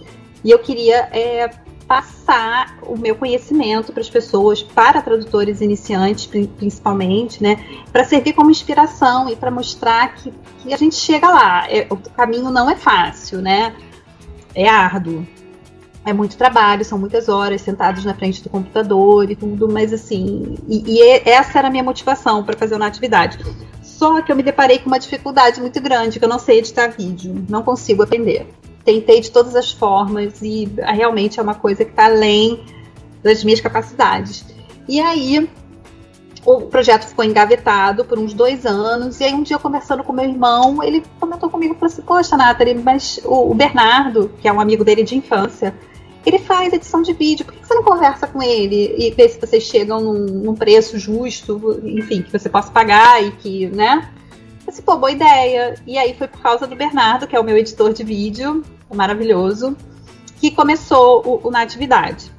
S7: E eu queria é, passar o meu conhecimento para as pessoas, para tradutores iniciantes principalmente, né, para servir como inspiração e para mostrar que, que, a gente chega lá. É, o caminho não é fácil, né? É árduo. É muito trabalho, são muitas horas sentados na frente do computador e tudo, mas assim, e, e essa era a minha motivação para fazer uma atividade. Só que eu me deparei com uma dificuldade muito grande, que eu não sei editar vídeo, não consigo aprender tentei de todas as formas e realmente é uma coisa que está além das minhas capacidades. E aí o projeto ficou engavetado por uns dois anos, e aí um dia conversando com meu irmão, ele comentou comigo, falou assim, poxa, Nathalie, mas o, Bernardo, que é um amigo dele de infância, ele faz edição de vídeo, por que você não conversa com ele e vê se vocês chegam num, num preço justo, enfim, que você possa pagar e que, né? Disse, pô, boa ideia. E aí foi por causa do Bernardo, que é o meu editor de vídeo, maravilhoso, que começou o, o Natividade.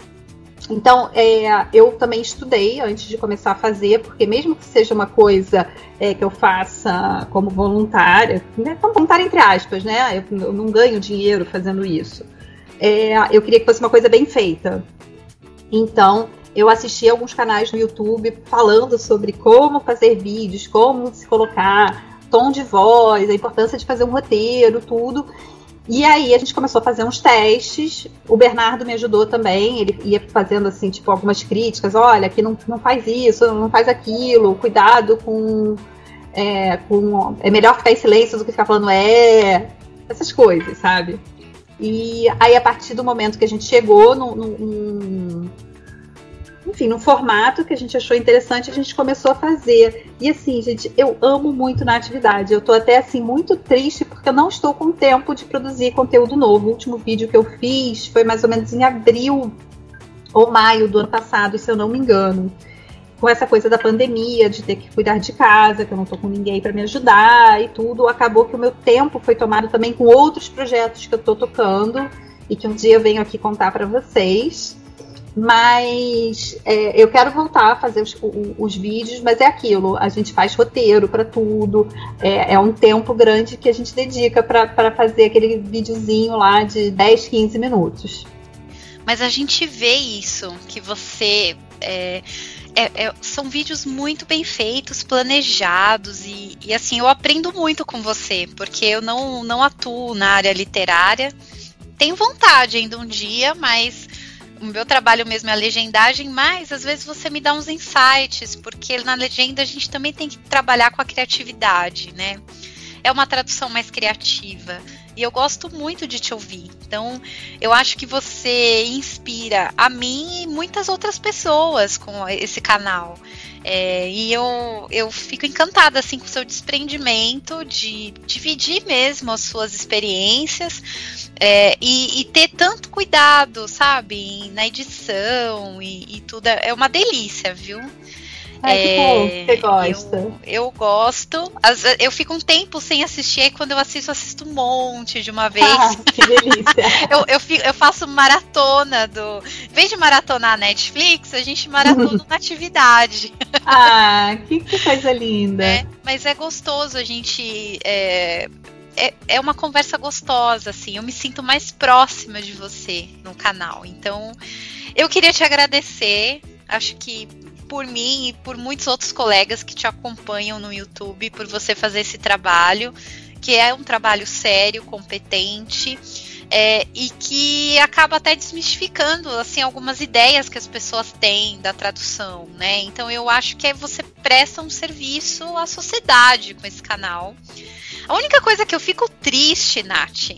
S7: Então, é, eu também estudei antes de começar a fazer, porque mesmo que seja uma coisa é, que eu faça como voluntária, né, voluntária entre aspas, né? Eu, eu não ganho dinheiro fazendo isso. É, eu queria que fosse uma coisa bem feita. Então, eu assisti alguns canais no YouTube falando sobre como fazer vídeos, como se colocar, tom de voz, a importância de fazer um roteiro, tudo. E aí a gente começou a fazer uns testes. O Bernardo me ajudou também. Ele ia fazendo assim, tipo, algumas críticas. Olha, aqui não, não faz isso, não faz aquilo. Cuidado com, é, com. É melhor ficar em silêncio do que ficar falando é. Essas coisas, sabe? E aí, a partir do momento que a gente chegou num, num, enfim, num formato que a gente achou interessante, a gente começou a fazer. E assim, gente, eu amo muito na atividade. Eu tô até assim muito triste porque eu não estou com tempo de produzir conteúdo novo. O último vídeo que eu fiz foi mais ou menos em abril ou maio do ano passado, se eu não me engano. Com essa coisa da pandemia, de ter que cuidar de casa, que eu não tô com ninguém para me ajudar e tudo, acabou que o meu tempo foi tomado também com outros projetos que eu tô tocando e que um dia eu venho aqui contar para vocês. Mas é, eu quero voltar a fazer os, os, vídeos, mas é aquilo, a gente faz roteiro para tudo, é, é, um tempo grande que a gente dedica para fazer aquele videozinho lá de 10, 15 minutos.
S2: Mas a gente vê isso, que você. É, é, é, são vídeos muito bem feitos, planejados, e, e assim, eu aprendo muito com você, porque eu não, não atuo na área literária. Tenho vontade ainda um dia, mas o meu trabalho mesmo é a legendagem, mas às vezes você me dá uns insights, porque na legenda a gente também tem que trabalhar com a criatividade, né? É uma tradução mais criativa. E eu gosto muito de te ouvir. Então, eu acho que você inspira a mim e muitas outras pessoas com esse canal. É, e eu, eu fico encantada assim com o seu desprendimento de dividir mesmo as suas experiências é, e, e, ter tanto cuidado, sabe, na edição e, e tudo. É uma delícia, viu?
S7: Ai, é, que bom, você gosta.
S2: Eu, eu gosto. Eu fico um tempo sem assistir, e quando eu assisto, eu assisto um monte de uma [laughs] vez. Ah,
S7: que delícia. [laughs]
S2: eu, eu, fico, eu, faço maratona do. Em vez de maratonar a Netflix, a gente maratona na atividade. [laughs]
S7: ah, que, que coisa linda.
S2: É, mas é gostoso a gente. É, é, é uma conversa gostosa, assim. Eu me sinto mais próxima de você no canal. Então, eu queria te agradecer. Acho que por mim e por muitos outros colegas que te acompanham no YouTube, por você fazer esse trabalho, que é um trabalho sério, competente. É, e que acaba até desmistificando assim algumas ideias que as pessoas têm da tradução, né? Então eu acho que você presta um serviço à sociedade com esse canal. A única coisa que eu fico triste, Nath,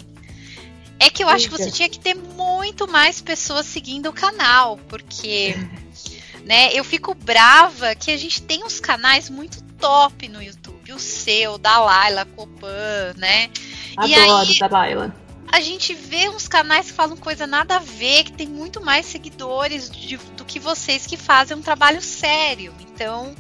S2: é que eu acho que você tinha que ter muito mais pessoas seguindo o canal, porque [laughs] né, eu fico brava que a gente tem uns canais muito top no YouTube, o seu, da Laila Copan, né?
S7: Adoro e aí, da Laila.
S2: A gente vê uns canais que falam coisa nada a ver, que tem muito mais seguidores de, do que vocês que fazem um trabalho sério. Então,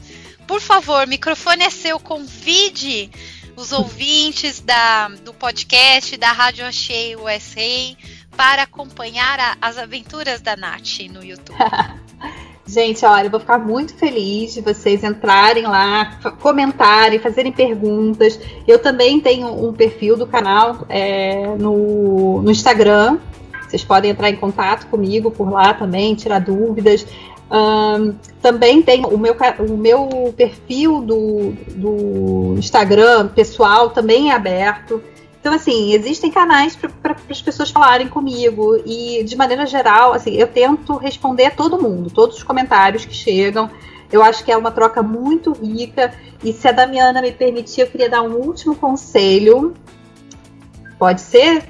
S2: por favor, microfone é seu, convide os [laughs] ouvintes da, do podcast da Rádio Achei USA para acompanhar a, as aventuras da Nath no YouTube. [laughs]
S7: Gente, olha, eu vou ficar muito feliz de vocês entrarem lá, comentarem, fazerem perguntas. Eu também tenho um perfil do canal é, no, no Instagram. Vocês podem entrar em contato comigo por lá também, tirar dúvidas. Um, também tem o meu, o meu perfil do, do Instagram pessoal também é aberto. Então, assim, existem canais para as pessoas falarem comigo. E, de maneira geral, assim, eu tento responder a todo mundo, todos os comentários que chegam. Eu acho que é uma troca muito rica. E se a Damiana me permitir, eu queria dar um último conselho. Pode ser?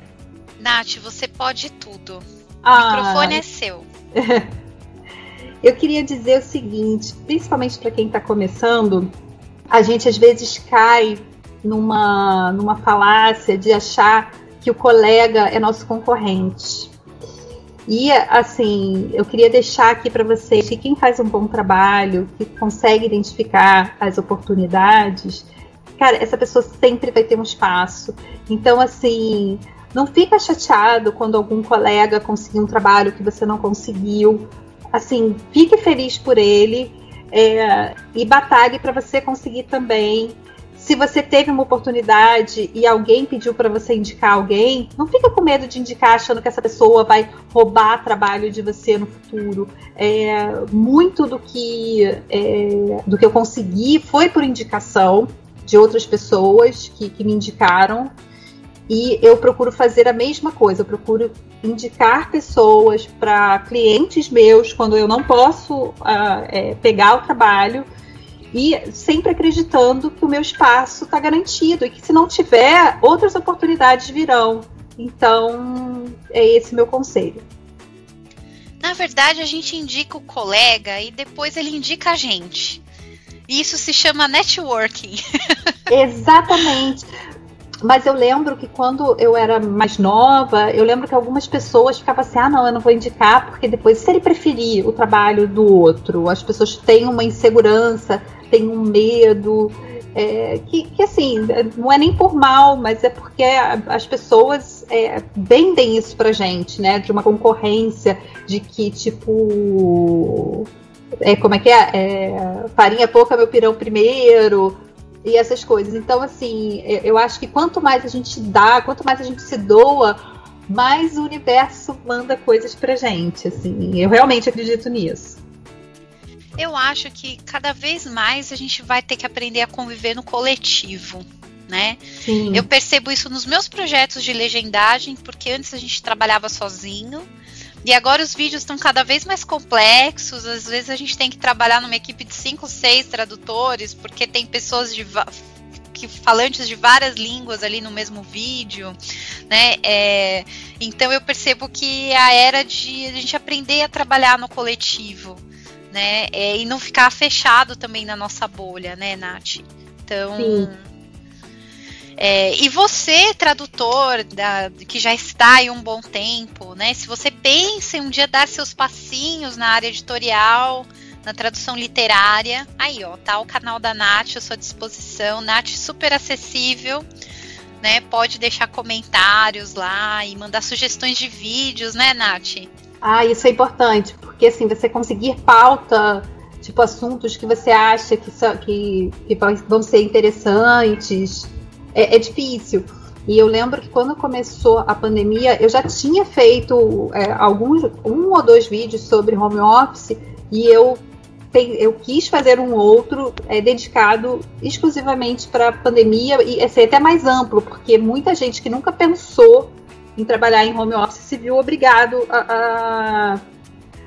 S2: Nath, você pode tudo. Ah. O microfone é seu. [laughs]
S7: Eu queria dizer o seguinte, principalmente para quem está começando, a gente às vezes cai numa, numa falácia de achar que o colega é nosso concorrente. E assim, eu queria deixar aqui para vocês que quem faz um bom trabalho, que consegue identificar as oportunidades, cara, essa pessoa sempre vai ter um espaço. Então, assim, não fica chateado quando algum colega conseguiu um trabalho que você não conseguiu, assim, fique feliz por ele é, e batalhe para você conseguir também. Se você teve uma oportunidade e alguém pediu para você indicar alguém, não fica com medo de indicar achando que essa pessoa vai roubar trabalho de você no futuro. É, muito do que, é, do que eu consegui foi por indicação de outras pessoas que, que me indicaram. E eu procuro fazer a mesma coisa, eu procuro indicar pessoas para clientes meus quando eu não posso uh, é, pegar o trabalho e sempre acreditando que o meu espaço está garantido e que se não tiver, outras oportunidades virão. Então, é esse meu conselho.
S2: Na verdade, a gente indica o colega e depois ele indica a gente. Isso se chama networking. [laughs]
S7: Exatamente. Mas eu lembro que quando eu era mais nova, eu lembro que algumas pessoas ficavam assim: ah, não, eu não vou indicar, porque depois, se ele preferir o trabalho do outro, as pessoas têm uma insegurança, têm um medo. É, que, que, assim, não é nem por mal, mas é porque as pessoas é, vendem isso pra gente, né? De uma concorrência, de que, tipo. É, como é que é? é farinha pouca, meu pirão primeiro e essas coisas. Então, assim, eu acho que quanto mais a gente dá, quanto mais a gente se doa, mais o universo manda coisas pra gente. Assim, eu realmente acredito nisso.
S2: Eu acho que cada vez mais a gente vai ter que aprender a conviver no coletivo. Né? Sim. Eu percebo isso nos meus projetos de legendagem, porque antes a gente trabalhava sozinho, e agora os vídeos estão cada vez mais complexos. Às vezes a gente tem que trabalhar numa equipe de cinco, seis tradutores, porque tem pessoas de que falantes de várias línguas ali no mesmo vídeo, né? É, então eu percebo que a era de a gente aprender a trabalhar no coletivo, né? É, e não ficar fechado também na nossa bolha, né, Nath? Então. Sim é, e você, tradutor, da, que já está aí um bom tempo, né? Se você pensa em um dia dar seus passinhos na área editorial, na tradução literária, aí ó, tá o canal da Nath à sua disposição, Nath super acessível, né? Pode deixar comentários lá e mandar sugestões de vídeos, né, Nath?
S7: Ah, isso é importante, porque assim, você conseguir pauta, tipo assuntos que você acha que, que, que vão ser interessantes é, é difícil. E eu lembro que quando começou a pandemia, eu já tinha feito é, alguns, um ou dois vídeos sobre home office e eu, eu quis fazer um outro é, dedicado exclusivamente para a pandemia e ser até mais amplo, porque muita gente que nunca pensou em trabalhar em home office se viu obrigado a,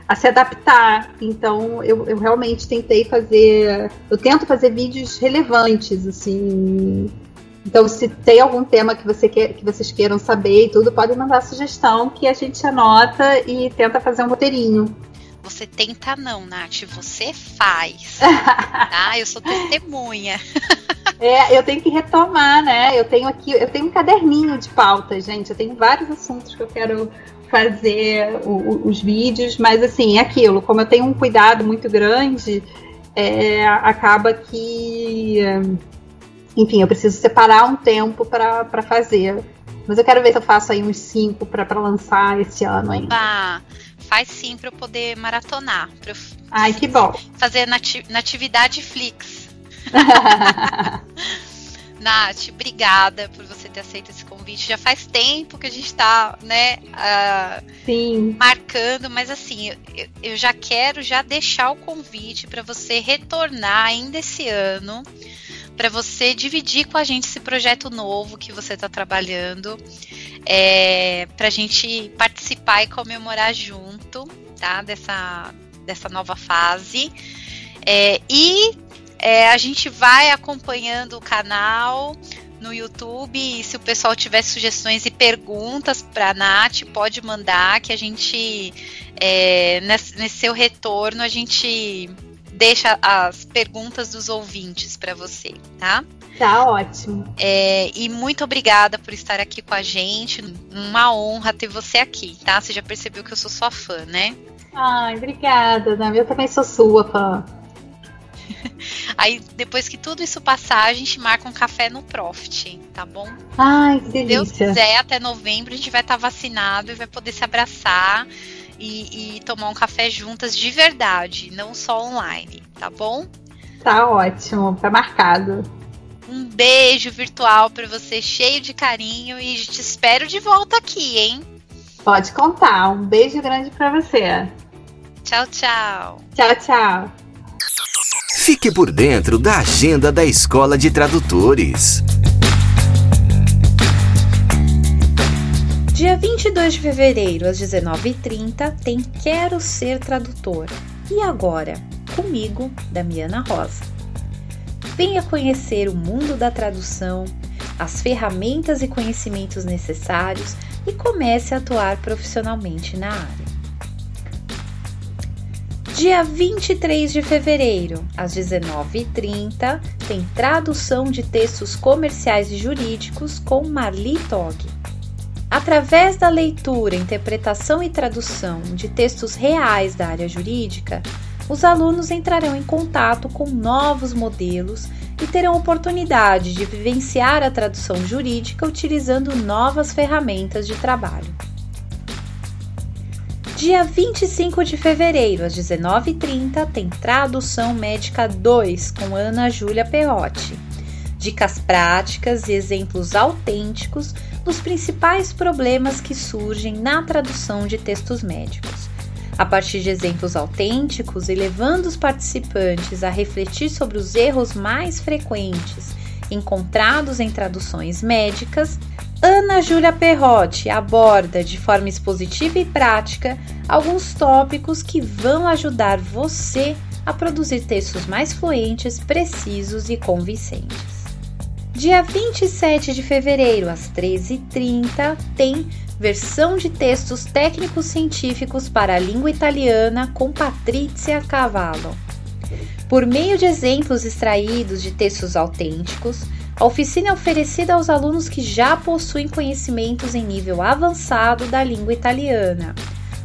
S7: a se adaptar. Então eu, eu realmente tentei fazer, eu tento fazer vídeos relevantes, assim então, se tem algum tema que, você quer, que vocês queiram saber e tudo, podem mandar sugestão que a gente anota e tenta fazer um roteirinho.
S2: Você tenta não, Nath, você faz. [laughs] tá? Eu sou testemunha. [laughs]
S7: é, eu tenho que retomar, né? Eu tenho aqui, eu tenho um caderninho de pautas, gente. Eu tenho vários assuntos que eu quero fazer o, o, os vídeos, mas assim, é aquilo, como eu tenho um cuidado muito grande, é, acaba que enfim, eu preciso separar um tempo para fazer. Mas eu quero ver se eu faço aí uns cinco para lançar esse ano ainda.
S2: Ah, faz sim para eu poder maratonar. Pra eu
S7: Ai, que bom.
S2: Fazer nati natividade Flix. [laughs] Nath, obrigada por você ter aceito esse convite. Já faz tempo que a gente está, né, uh, marcando, mas assim, eu, eu, já quero já deixar o convite para você retornar ainda esse ano para você dividir com a gente esse projeto novo que você está trabalhando, é, para a gente participar e comemorar junto, tá? Dessa, dessa nova fase. É, e é, a gente vai acompanhando o canal no YouTube. E se o pessoal tiver sugestões e perguntas para a Nath, pode mandar que a gente, é, nesse, nesse seu retorno, a gente deixa as perguntas dos ouvintes para você, tá?
S7: Tá ótimo.
S2: É, e muito obrigada por estar aqui com a gente. Uma honra ter você aqui, tá? Você já percebeu que eu sou sua fã, né?
S7: Ai, obrigada, Dami. Eu também sou sua fã. [laughs]
S2: Aí, depois que tudo isso passar, a gente marca um café no Profit, tá bom?
S7: Ai, que delícia. Se Deus
S2: quiser, até novembro a gente vai estar tá vacinado e vai poder se abraçar e, e tomar um café juntas de verdade, não só online, tá bom?
S7: Tá ótimo, tá marcado.
S2: Um beijo virtual para você, cheio de carinho e te espero de volta aqui, hein?
S7: Pode contar. Um beijo grande para você.
S2: Tchau, tchau.
S7: Tchau, tchau.
S1: Fique por dentro da agenda da Escola de Tradutores.
S2: Dia 22 de fevereiro, às 19h30, tem Quero Ser Tradutora. E agora? Comigo, Damiana Rosa. Venha conhecer o mundo da tradução, as ferramentas e conhecimentos necessários e comece a atuar profissionalmente na área. Dia 23 de fevereiro, às 19h30, tem tradução de textos comerciais e jurídicos com Marli Tog. Através da leitura, interpretação e tradução de textos reais da área jurídica, os alunos entrarão em contato com novos modelos e terão oportunidade de vivenciar a tradução jurídica utilizando novas ferramentas de trabalho. Dia 25 de fevereiro, às 19h30, tem Tradução Médica 2 com Ana Júlia Perrotti. Dicas práticas e exemplos autênticos dos principais problemas que surgem na tradução de textos médicos. A partir de exemplos autênticos e levando os participantes a refletir sobre os erros mais frequentes encontrados em traduções médicas, Ana Júlia Perrotti aborda de forma expositiva e prática alguns tópicos que vão ajudar você a produzir textos mais fluentes, precisos e convincentes. Dia 27 de fevereiro, às 13h30, tem versão de textos técnicos científicos para a língua italiana com Patrizia Cavallo. Por meio de exemplos extraídos de textos autênticos, a oficina é oferecida aos alunos que já possuem conhecimentos em nível avançado da língua italiana,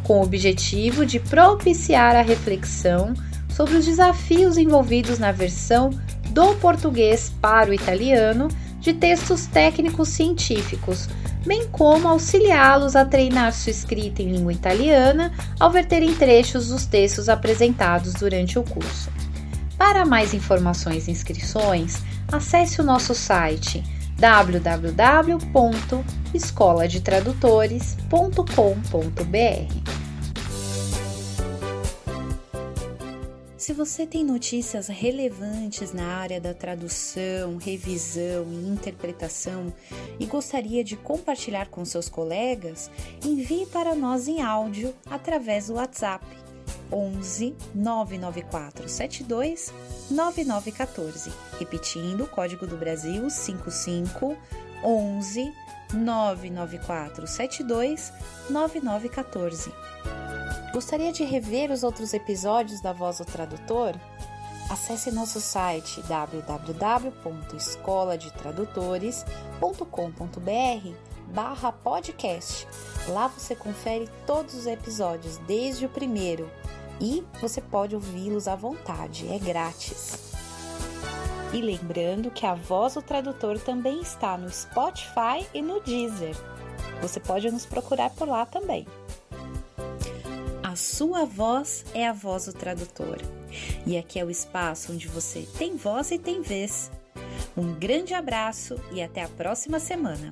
S2: com o objetivo de propiciar a reflexão sobre os desafios envolvidos na versão do português para o italiano de textos técnicos científicos, bem como auxiliá-los a treinar sua escrita em língua italiana ao verterem trechos dos textos apresentados durante o curso. Para mais informações e inscrições, acesse o nosso site www.escoladetradutores.com.br. Se você tem notícias relevantes na área da tradução, revisão e interpretação e gostaria de compartilhar com seus colegas, envie para nós em áudio através do WhatsApp 11 994 72 9914. Repetindo, código do Brasil 55 11 994 72 9914. Gostaria de rever os outros episódios da Voz do Tradutor? Acesse nosso site www.escoladetradutores.com.br barra podcast. Lá você confere todos os episódios, desde o primeiro, e você pode ouvi-los à vontade, é grátis. E lembrando que a Voz do Tradutor também está no Spotify e no Deezer. Você pode nos procurar por lá também. A sua voz é a voz do tradutor. E aqui é o espaço onde você tem voz e tem vez. Um grande abraço e até a próxima semana.